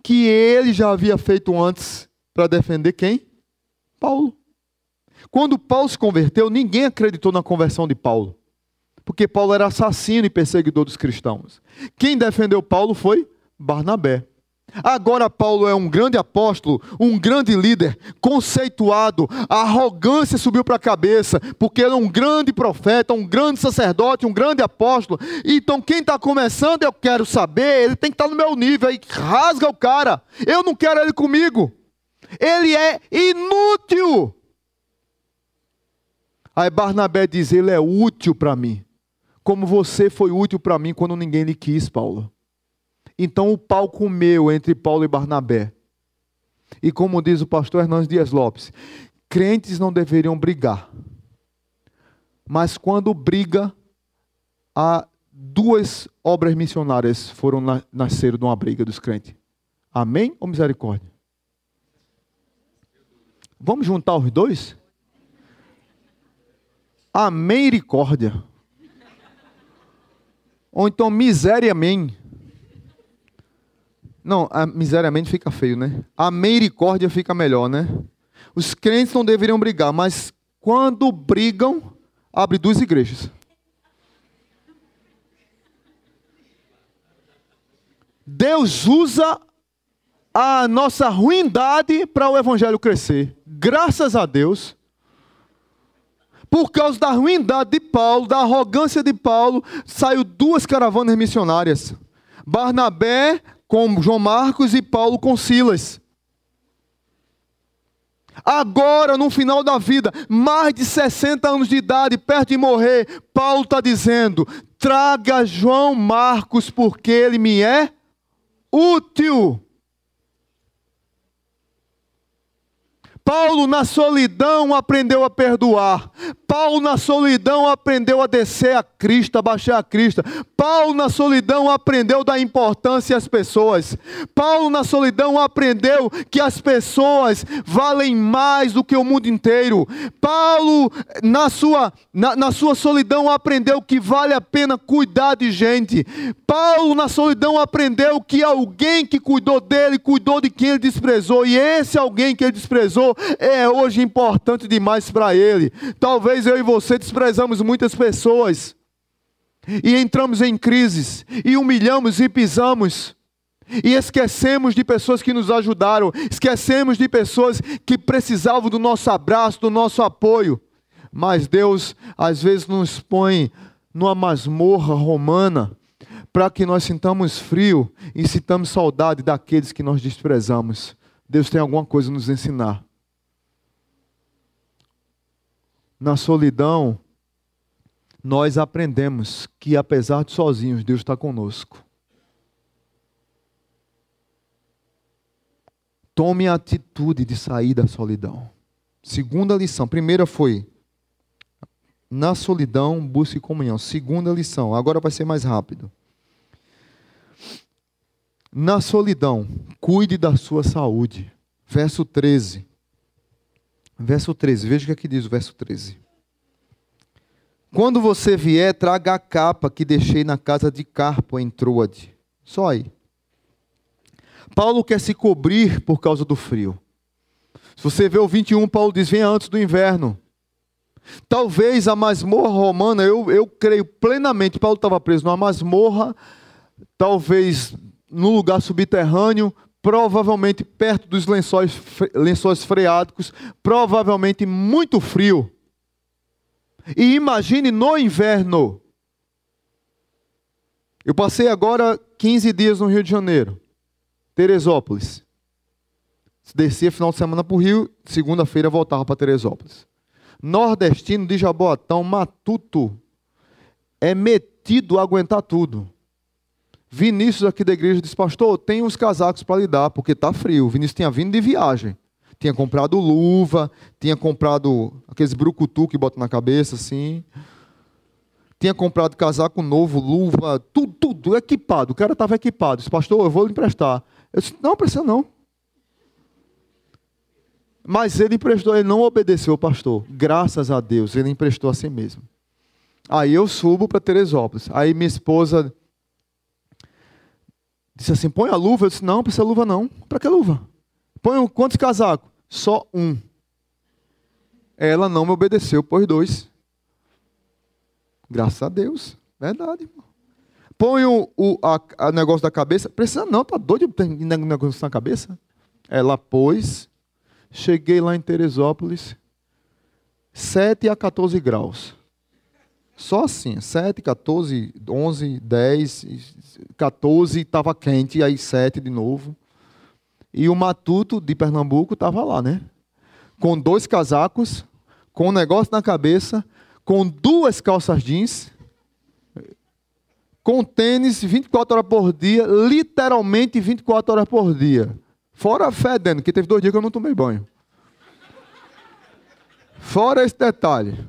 que ele já havia feito antes para defender quem? Paulo. Quando Paulo se converteu, ninguém acreditou na conversão de Paulo, porque Paulo era assassino e perseguidor dos cristãos. Quem defendeu Paulo foi Barnabé. Agora Paulo é um grande apóstolo, um grande líder, conceituado, a arrogância subiu para a cabeça, porque ele é um grande profeta, um grande sacerdote, um grande apóstolo. Então quem está começando, eu quero saber, ele tem que estar tá no meu nível, aí rasga o cara. Eu não quero ele comigo. Ele é inútil. Aí Barnabé diz: ele é útil para mim, como você foi útil para mim quando ninguém lhe quis, Paulo. Então o pau comeu entre Paulo e Barnabé. E como diz o pastor Hernandes Dias Lopes, crentes não deveriam brigar. Mas quando briga, há duas obras missionárias foram nasceram de uma briga dos crentes. Amém ou misericórdia? Vamos juntar os dois? Amém, misericórdia. Ou então miséria, amém. Não, a, miseriamente fica feio, né? A misericórdia fica melhor, né? Os crentes não deveriam brigar, mas quando brigam, abre duas igrejas. Deus usa a nossa ruindade para o evangelho crescer. Graças a Deus. Por causa da ruindade de Paulo, da arrogância de Paulo, saiu duas caravanas missionárias. Barnabé com João Marcos e Paulo com Silas. Agora, no final da vida, mais de 60 anos de idade, perto de morrer, Paulo está dizendo: traga João Marcos, porque ele me é útil. Paulo, na solidão, aprendeu a perdoar. Paulo, na solidão, aprendeu a descer a crista, a baixar a crista. Paulo, na solidão, aprendeu da importância às pessoas. Paulo, na solidão, aprendeu que as pessoas valem mais do que o mundo inteiro. Paulo, na sua, na, na sua solidão, aprendeu que vale a pena cuidar de gente. Paulo, na solidão, aprendeu que alguém que cuidou dele, cuidou de quem ele desprezou. E esse alguém que ele desprezou é hoje importante demais para ele. Talvez eu e você desprezamos muitas pessoas e entramos em crises e humilhamos e pisamos. E esquecemos de pessoas que nos ajudaram, esquecemos de pessoas que precisavam do nosso abraço, do nosso apoio. Mas Deus às vezes nos põe numa masmorra romana para que nós sintamos frio e sintamos saudade daqueles que nós desprezamos. Deus tem alguma coisa a nos ensinar. Na solidão, nós aprendemos que apesar de sozinhos, Deus está conosco. Tome a atitude de sair da solidão. Segunda lição. Primeira foi: na solidão, busque comunhão. Segunda lição. Agora vai ser mais rápido. Na solidão, cuide da sua saúde. Verso 13. Verso 13, veja o que aqui diz o verso 13. Quando você vier, traga a capa que deixei na casa de Carpo em Troade. Só aí. Paulo quer se cobrir por causa do frio. Se você vê o 21, Paulo diz: venha antes do inverno. Talvez a masmorra romana, eu, eu creio plenamente, Paulo estava preso numa masmorra, talvez no lugar subterrâneo, provavelmente perto dos lençóis, lençóis freáticos, provavelmente muito frio. E imagine no inverno. Eu passei agora 15 dias no Rio de Janeiro, Teresópolis. Descia final de semana para o Rio, segunda-feira voltava para Teresópolis. Nordestino de Jaboatão, matuto, é metido a aguentar tudo. Vinícius aqui da igreja disse, pastor, tem uns casacos para lhe dar, porque está frio. Vinícius tinha vindo de viagem. Tinha comprado luva, tinha comprado aqueles brucutu que bota na cabeça assim. Tinha comprado casaco novo, luva, tudo, tudo equipado. O cara estava equipado. Disse, pastor, eu vou lhe emprestar. Eu disse, não, precisa não. Mas ele emprestou, ele não obedeceu o pastor. Graças a Deus, ele emprestou a si mesmo. Aí eu subo para Teresópolis. Aí minha esposa disse assim: põe a luva. Eu disse: não, precisa luva não. Para que luva? Põe quantos casacos? Só um. Ela não me obedeceu, pôs dois. Graças a Deus. Verdade, irmão. Põe o, o a, a negócio da cabeça. Precisa não, tá doido de ter negócio na cabeça? Ela pôs Cheguei lá em Teresópolis, 7 a 14 graus. Só assim, 7, 14, 11, 10, 14, estava quente, aí 7 de novo. E o matuto de Pernambuco estava lá, né? Com dois casacos, com um negócio na cabeça, com duas calças jeans, com tênis 24 horas por dia, literalmente 24 horas por dia. Fora fedendo, que teve dois dias que eu não tomei banho. Fora esse detalhe.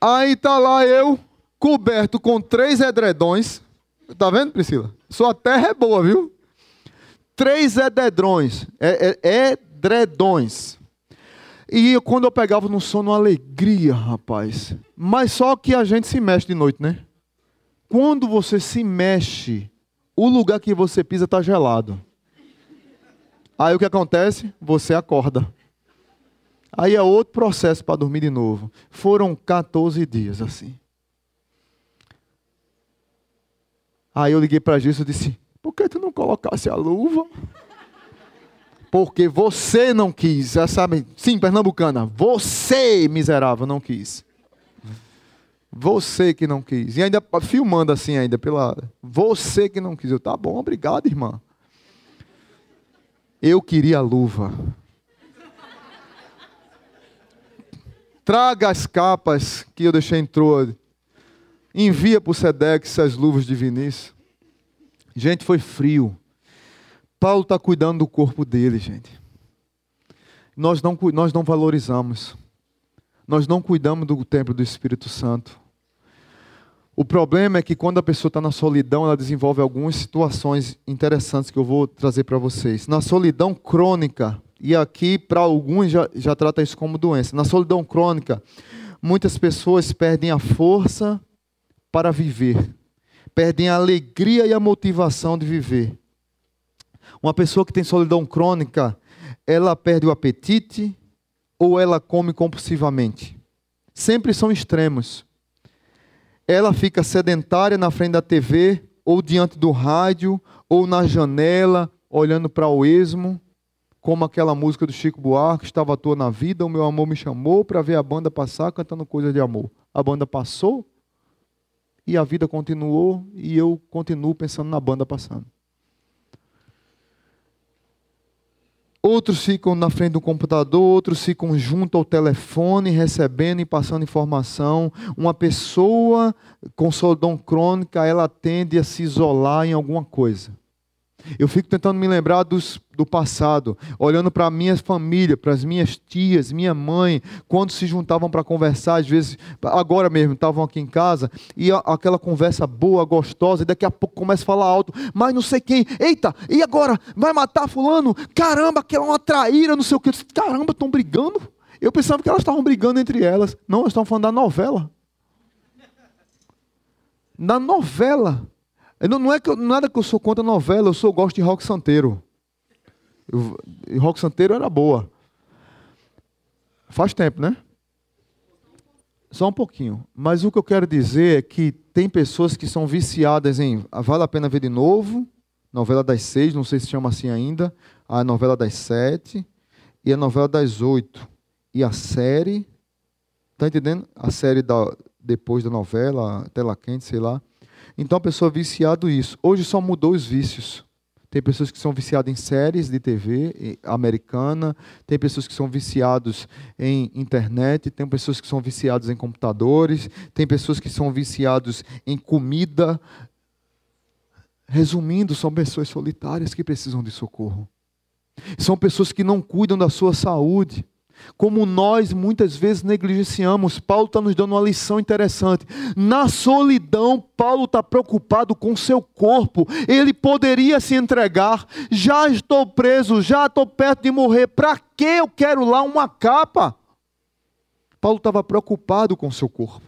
Aí tá lá eu, coberto com três edredões. Tá vendo, Priscila? Sua terra é boa, viu? Três edredões. É, é, edredões. E quando eu pegava no sono, alegria, rapaz. Mas só que a gente se mexe de noite, né? Quando você se mexe, o lugar que você pisa está gelado. Aí o que acontece? Você acorda. Aí é outro processo para dormir de novo. Foram 14 dias assim. Aí eu liguei para Jesus e disse: Por que tu não colocasse a luva? Porque você não quis. Já sabem, sim, pernambucana. Você, miserável, não quis. Você que não quis. E ainda filmando assim, ainda pela. Você que não quis. Eu, tá bom, obrigado, irmã. Eu queria a luva. Traga as capas que eu deixei em Troa. Envia para o Sedex as luvas de Vinícius. Gente, foi frio. Paulo está cuidando do corpo dele, gente. Nós não, nós não valorizamos. Nós não cuidamos do templo do Espírito Santo. O problema é que quando a pessoa está na solidão, ela desenvolve algumas situações interessantes que eu vou trazer para vocês. Na solidão crônica, e aqui para alguns já, já trata isso como doença. Na solidão crônica, muitas pessoas perdem a força para viver, perdem a alegria e a motivação de viver. Uma pessoa que tem solidão crônica, ela perde o apetite ou ela come compulsivamente. Sempre são extremos ela fica sedentária na frente da TV, ou diante do rádio, ou na janela, olhando para o esmo, como aquela música do Chico Buarque, estava à toa na vida, o meu amor me chamou para ver a banda passar cantando coisa de amor. A banda passou e a vida continuou e eu continuo pensando na banda passando. Outros ficam na frente do computador, outros ficam junto ao telefone, recebendo e passando informação. Uma pessoa com solidão crônica, ela tende a se isolar em alguma coisa. Eu fico tentando me lembrar dos, do passado, olhando para a minha família, para as minhas tias, minha mãe, quando se juntavam para conversar, às vezes, agora mesmo, estavam aqui em casa, e a, aquela conversa boa, gostosa, e daqui a pouco começa a falar alto, mas não sei quem, eita, e agora? Vai matar fulano? Caramba, aquela é uma traíra, não sei o que. Caramba, estão brigando? Eu pensava que elas estavam brigando entre elas. Não, elas estavam falando da novela. Na novela. Não, não é que eu, nada que eu sou contra novela, eu sou gosto de rock santeiro. Eu, rock santeiro era boa. Faz tempo, né? Só um pouquinho. Mas o que eu quero dizer é que tem pessoas que são viciadas em Vale a Pena Ver de Novo, novela das seis, não sei se chama assim ainda, a novela das sete e a novela das oito. E a série, tá entendendo? A série da, depois da novela, Tela Quente, sei lá. Então a pessoa é viciado isso. Hoje só mudou os vícios. Tem pessoas que são viciadas em séries de TV americana, tem pessoas que são viciados em internet, tem pessoas que são viciados em computadores, tem pessoas que são viciados em comida. Resumindo, são pessoas solitárias que precisam de socorro. São pessoas que não cuidam da sua saúde. Como nós muitas vezes negligenciamos, Paulo está nos dando uma lição interessante. Na solidão, Paulo está preocupado com seu corpo. Ele poderia se entregar. Já estou preso, já estou perto de morrer. Para que eu quero lá uma capa? Paulo estava preocupado com seu corpo.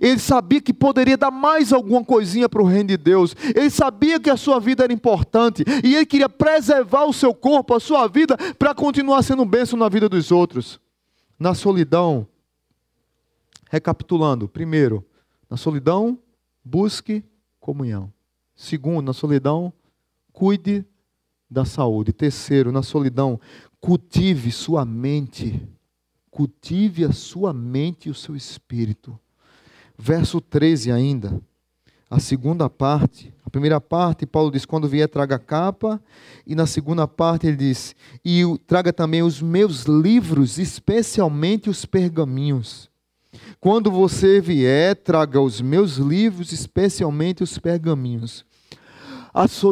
Ele sabia que poderia dar mais alguma coisinha para o reino de Deus. Ele sabia que a sua vida era importante. E ele queria preservar o seu corpo, a sua vida, para continuar sendo bênção na vida dos outros. Na solidão, recapitulando: primeiro, na solidão, busque comunhão. Segundo, na solidão, cuide da saúde. Terceiro, na solidão, cultive sua mente. Cultive a sua mente e o seu espírito. Verso 13 ainda, a segunda parte. A primeira parte, Paulo diz: quando vier, traga a capa. E na segunda parte, ele diz: e traga também os meus livros, especialmente os pergaminhos. Quando você vier, traga os meus livros, especialmente os pergaminhos.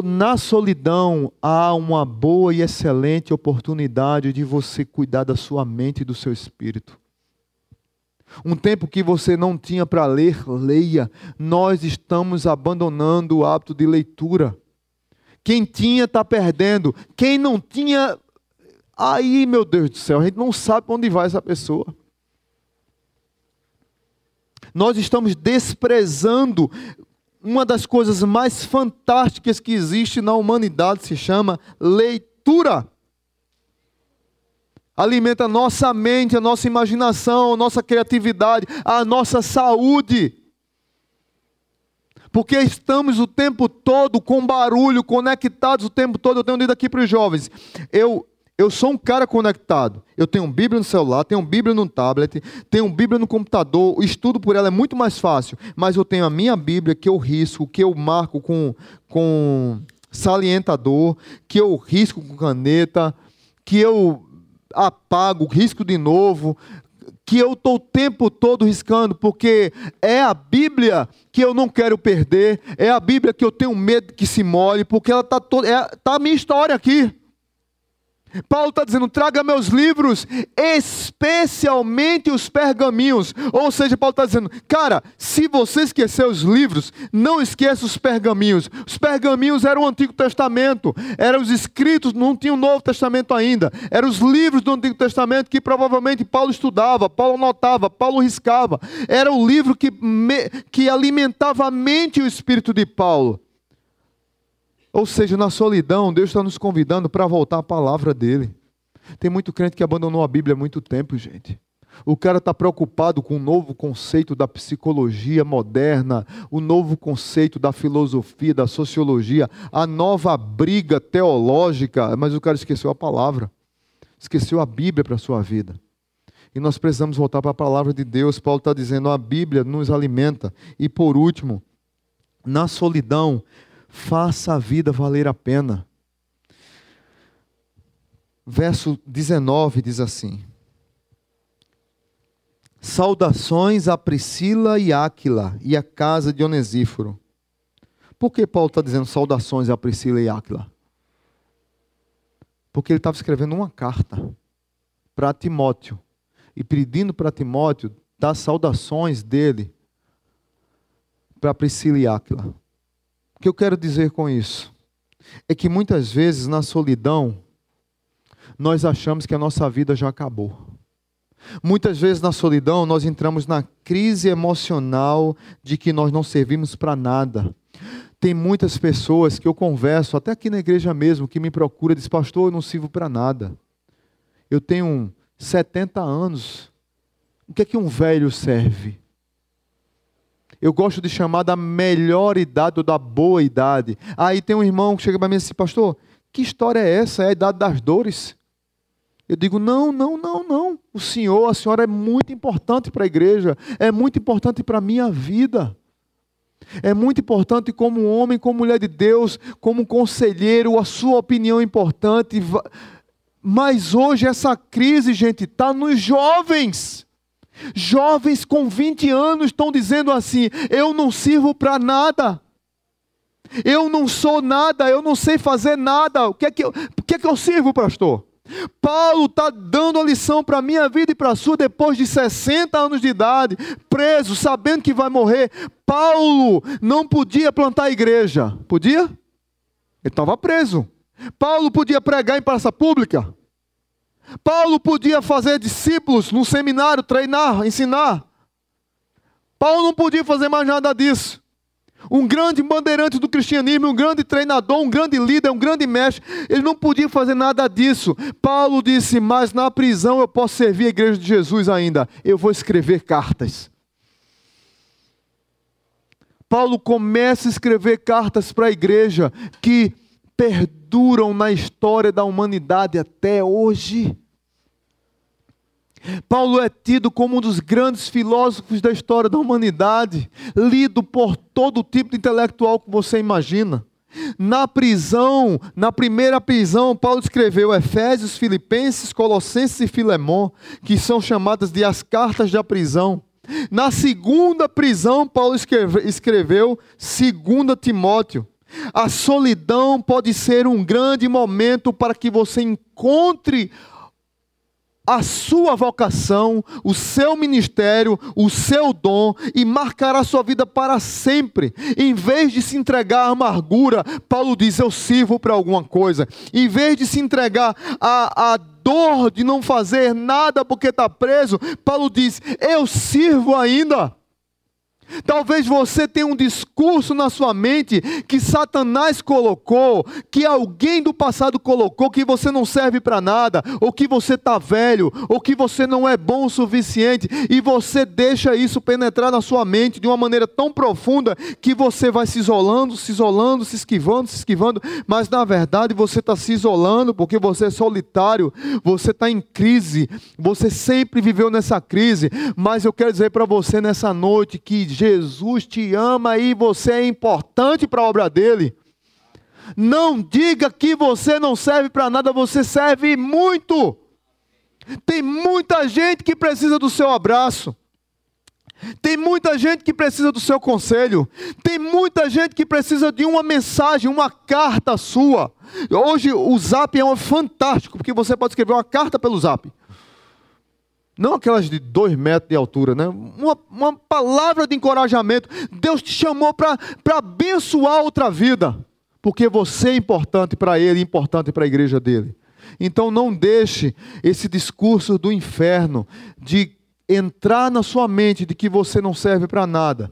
Na solidão há uma boa e excelente oportunidade de você cuidar da sua mente e do seu espírito. Um tempo que você não tinha para ler, leia. Nós estamos abandonando o hábito de leitura. Quem tinha está perdendo. Quem não tinha, aí, meu Deus do céu, a gente não sabe onde vai essa pessoa. Nós estamos desprezando uma das coisas mais fantásticas que existe na humanidade, se chama leitura alimenta nossa mente, a nossa imaginação, a nossa criatividade, a nossa saúde. Porque estamos o tempo todo com barulho, conectados o tempo todo. Eu tenho dito aqui para os jovens: eu, eu sou um cara conectado. Eu tenho Bíblia no celular, tenho Bíblia no tablet, tenho Bíblia no computador. O estudo por ela é muito mais fácil. Mas eu tenho a minha Bíblia que eu risco, que eu marco com, com salientador, que eu risco com caneta, que eu apago, risco de novo, que eu estou o tempo todo riscando, porque é a Bíblia que eu não quero perder, é a Bíblia que eu tenho medo que se molhe, porque ela está toda. É, tá a minha história aqui. Paulo está dizendo: traga meus livros, especialmente os pergaminhos. Ou seja, Paulo está dizendo: cara, se você esquecer os livros, não esqueça os pergaminhos. Os pergaminhos eram o Antigo Testamento, eram os escritos, não tinha o Novo Testamento ainda. Eram os livros do Antigo Testamento que provavelmente Paulo estudava, Paulo anotava, Paulo riscava. Era o livro que, que alimentava a mente e o espírito de Paulo. Ou seja, na solidão, Deus está nos convidando para voltar à palavra dele. Tem muito crente que abandonou a Bíblia há muito tempo, gente. O cara está preocupado com o novo conceito da psicologia moderna, o novo conceito da filosofia, da sociologia, a nova briga teológica, mas o cara esqueceu a palavra, esqueceu a Bíblia para a sua vida. E nós precisamos voltar para a palavra de Deus. Paulo está dizendo: a Bíblia nos alimenta. E por último, na solidão, faça a vida valer a pena. Verso 19 diz assim: Saudações a Priscila e Áquila e a casa de Onesíforo. Por que Paulo está dizendo saudações a Priscila e Áquila? Porque ele estava escrevendo uma carta para Timóteo e pedindo para Timóteo dar saudações dele para Priscila e Áquila. Que eu quero dizer com isso? É que muitas vezes na solidão, nós achamos que a nossa vida já acabou. Muitas vezes na solidão, nós entramos na crise emocional de que nós não servimos para nada. Tem muitas pessoas que eu converso, até aqui na igreja mesmo, que me procura e diz: Pastor, eu não sirvo para nada. Eu tenho 70 anos. O que é que um velho serve? Eu gosto de chamar da melhor idade ou da boa idade. Aí tem um irmão que chega para mim assim, pastor, que história é essa? É a idade das dores? Eu digo, não, não, não, não. O senhor, a senhora é muito importante para a igreja, é muito importante para a minha vida. É muito importante como homem, como mulher de Deus, como conselheiro, a sua opinião é importante. Mas hoje essa crise, gente, está nos jovens. Jovens com 20 anos estão dizendo assim: eu não sirvo para nada. Eu não sou nada, eu não sei fazer nada. O que é que eu, o que é que eu sirvo, pastor? Paulo está dando a lição para a minha vida e para a sua depois de 60 anos de idade, preso, sabendo que vai morrer. Paulo não podia plantar igreja. Podia? Ele estava preso. Paulo podia pregar em praça pública. Paulo podia fazer discípulos no seminário, treinar, ensinar. Paulo não podia fazer mais nada disso um grande bandeirante do cristianismo, um grande treinador, um grande líder, um grande mestre. Ele não podia fazer nada disso. Paulo disse: Mas na prisão eu posso servir a igreja de Jesus ainda. Eu vou escrever cartas. Paulo começa a escrever cartas para a igreja que perduram na história da humanidade até hoje. Paulo é tido como um dos grandes filósofos da história da humanidade, lido por todo tipo de intelectual que você imagina. Na prisão, na primeira prisão, Paulo escreveu Efésios, Filipenses, Colossenses e Filemão, que são chamadas de as cartas da prisão. Na segunda prisão, Paulo escreveu 2 Timóteo. A solidão pode ser um grande momento para que você encontre a sua vocação, o seu ministério, o seu dom e marcará a sua vida para sempre. Em vez de se entregar à amargura, Paulo diz: Eu sirvo para alguma coisa. Em vez de se entregar à, à dor de não fazer nada porque está preso, Paulo diz: Eu sirvo ainda. Talvez você tenha um discurso na sua mente que Satanás colocou, que alguém do passado colocou, que você não serve para nada, ou que você está velho, ou que você não é bom o suficiente, e você deixa isso penetrar na sua mente de uma maneira tão profunda que você vai se isolando, se isolando, se esquivando, se esquivando, mas na verdade você está se isolando porque você é solitário, você está em crise, você sempre viveu nessa crise, mas eu quero dizer para você nessa noite que Jesus te ama e você é importante para a obra dele. Não diga que você não serve para nada, você serve muito. Tem muita gente que precisa do seu abraço. Tem muita gente que precisa do seu conselho. Tem muita gente que precisa de uma mensagem, uma carta sua. Hoje o zap é um fantástico, porque você pode escrever uma carta pelo zap. Não aquelas de dois metros de altura, né? Uma, uma palavra de encorajamento. Deus te chamou para abençoar outra vida. Porque você é importante para Ele importante para a igreja dele. Então não deixe esse discurso do inferno de entrar na sua mente de que você não serve para nada,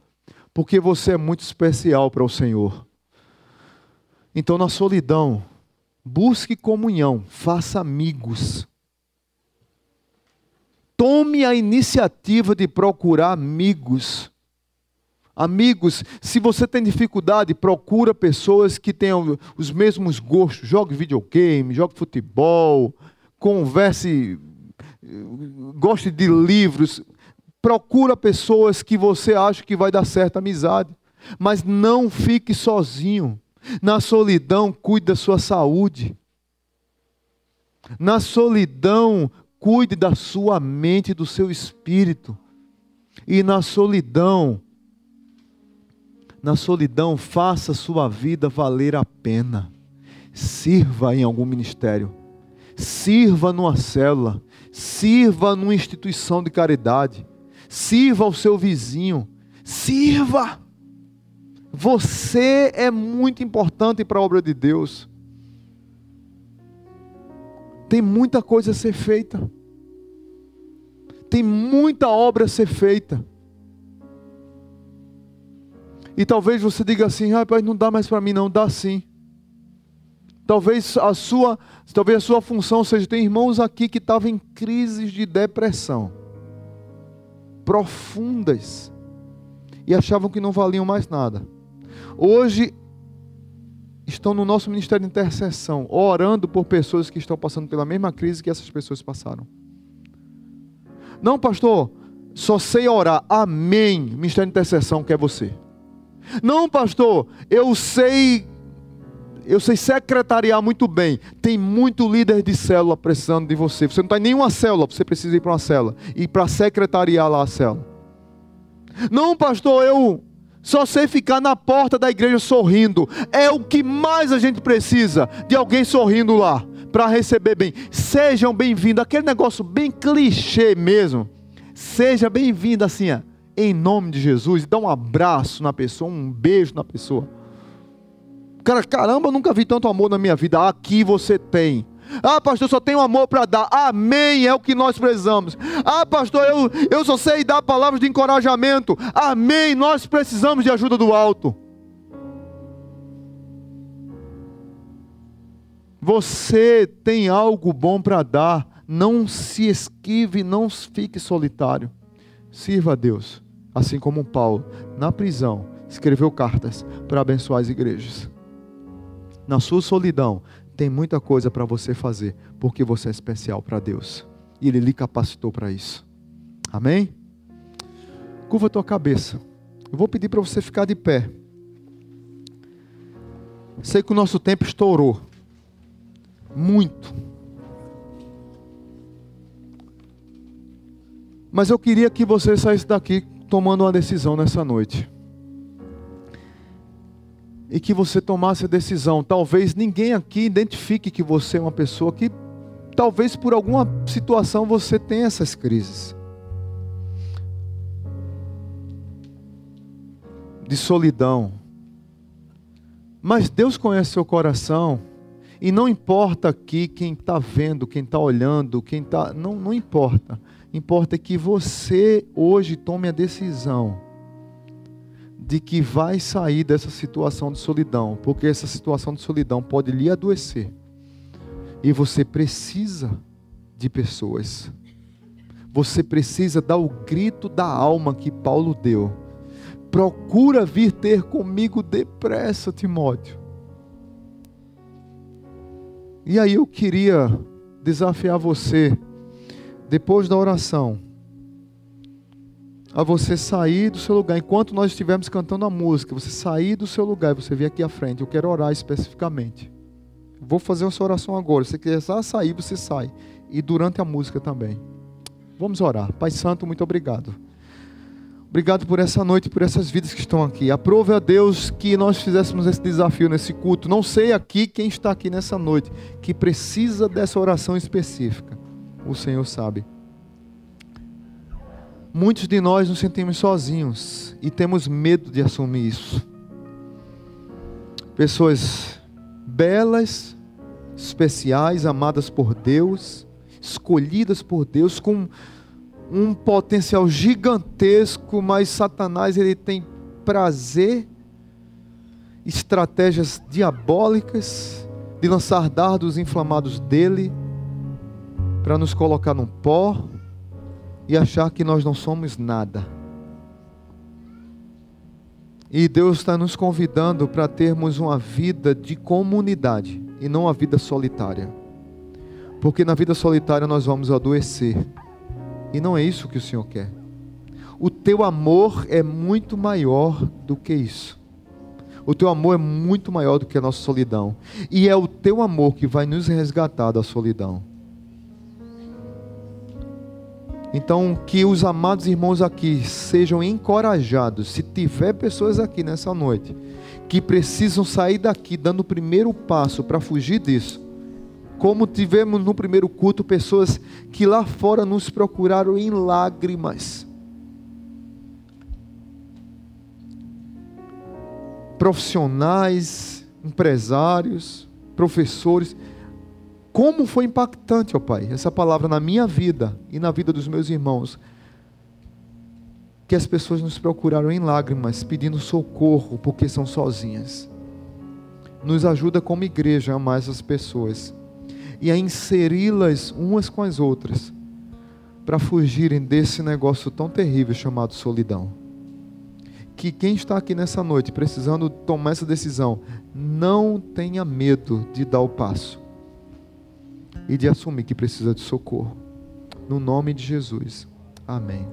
porque você é muito especial para o Senhor. Então, na solidão, busque comunhão, faça amigos. Tome a iniciativa de procurar amigos. Amigos, se você tem dificuldade, procura pessoas que tenham os mesmos gostos. Jogue videogame, jogue futebol, converse, goste de livros. Procura pessoas que você acha que vai dar certa amizade. Mas não fique sozinho. Na solidão, cuide da sua saúde. Na solidão, Cuide da sua mente, do seu espírito. E na solidão, na solidão, faça sua vida valer a pena. Sirva em algum ministério. Sirva numa célula. Sirva numa instituição de caridade. Sirva ao seu vizinho. Sirva. Você é muito importante para a obra de Deus. Tem muita coisa a ser feita. Tem muita obra a ser feita. E talvez você diga assim, rapaz, não dá mais para mim, não, dá sim. Talvez a sua, talvez a sua função seja, tem irmãos aqui que estavam em crises de depressão profundas e achavam que não valiam mais nada. Hoje estão no nosso ministério de intercessão, orando por pessoas que estão passando pela mesma crise que essas pessoas passaram. Não, pastor, só sei orar. Amém. Ministério de intercessão quer você. Não, pastor, eu sei eu sei secretariar muito bem. Tem muito líder de célula precisando de você. Você não está em nenhuma célula, você precisa ir para uma célula. E para secretariar lá a célula. Não, pastor, eu Só sei ficar na porta da igreja sorrindo. É o que mais a gente precisa de alguém sorrindo lá para receber bem. Sejam bem-vindos. Aquele negócio bem clichê mesmo. Seja bem-vindo assim, ó, em nome de Jesus. Dá um abraço na pessoa, um beijo na pessoa. Cara, caramba, eu nunca vi tanto amor na minha vida. Aqui você tem. Ah, pastor, só tenho amor para dar. Amém, é o que nós precisamos. Ah, pastor, eu, eu só sei dar palavras de encorajamento. Amém, nós precisamos de ajuda do alto. Você tem algo bom para dar. Não se esquive, não fique solitário. Sirva a Deus, assim como Paulo, na prisão, escreveu cartas para abençoar as igrejas. Na sua solidão, tem muita coisa para você fazer, porque você é especial para Deus. E Ele lhe capacitou para isso. Amém? Curva a tua cabeça. Eu vou pedir para você ficar de pé. Sei que o nosso tempo estourou. Muito. Mas eu queria que você saísse daqui tomando uma decisão nessa noite e que você tomasse a decisão. Talvez ninguém aqui identifique que você é uma pessoa que, talvez por alguma situação, você tenha essas crises de solidão. Mas Deus conhece seu coração. E não importa aqui quem está vendo, quem está olhando, quem está. Não, não importa. Importa que você hoje tome a decisão de que vai sair dessa situação de solidão, porque essa situação de solidão pode lhe adoecer. E você precisa de pessoas. Você precisa dar o grito da alma que Paulo deu. Procura vir ter comigo depressa, Timóteo. E aí eu queria desafiar você, depois da oração, a você sair do seu lugar, enquanto nós estivermos cantando a música, você sair do seu lugar e você vir aqui à frente. Eu quero orar especificamente. Vou fazer essa oração agora. Se você quiser sair, você sai. E durante a música também. Vamos orar. Pai Santo, muito obrigado. Obrigado por essa noite, por essas vidas que estão aqui. Aprove a Deus que nós fizéssemos esse desafio nesse culto. Não sei aqui quem está aqui nessa noite que precisa dessa oração específica. O Senhor sabe. Muitos de nós nos sentimos sozinhos e temos medo de assumir isso. Pessoas belas, especiais, amadas por Deus, escolhidas por Deus com um potencial gigantesco, mas Satanás ele tem prazer, estratégias diabólicas de lançar dardos inflamados dele para nos colocar num pó, e achar que nós não somos nada. E Deus está nos convidando para termos uma vida de comunidade e não uma vida solitária. Porque na vida solitária nós vamos adoecer. E não é isso que o Senhor quer. O teu amor é muito maior do que isso. O teu amor é muito maior do que a nossa solidão. E é o teu amor que vai nos resgatar da solidão. Então, que os amados irmãos aqui sejam encorajados, se tiver pessoas aqui nessa noite que precisam sair daqui dando o primeiro passo para fugir disso. Como tivemos no primeiro culto pessoas que lá fora nos procuraram em lágrimas. Profissionais, empresários, professores, como foi impactante, ó Pai, essa palavra na minha vida e na vida dos meus irmãos. Que as pessoas nos procuraram em lágrimas, pedindo socorro, porque são sozinhas. Nos ajuda como igreja a amar essas pessoas e a inseri-las umas com as outras, para fugirem desse negócio tão terrível chamado solidão. Que quem está aqui nessa noite precisando tomar essa decisão, não tenha medo de dar o passo e de assumir que precisa de socorro. No nome de Jesus. Amém.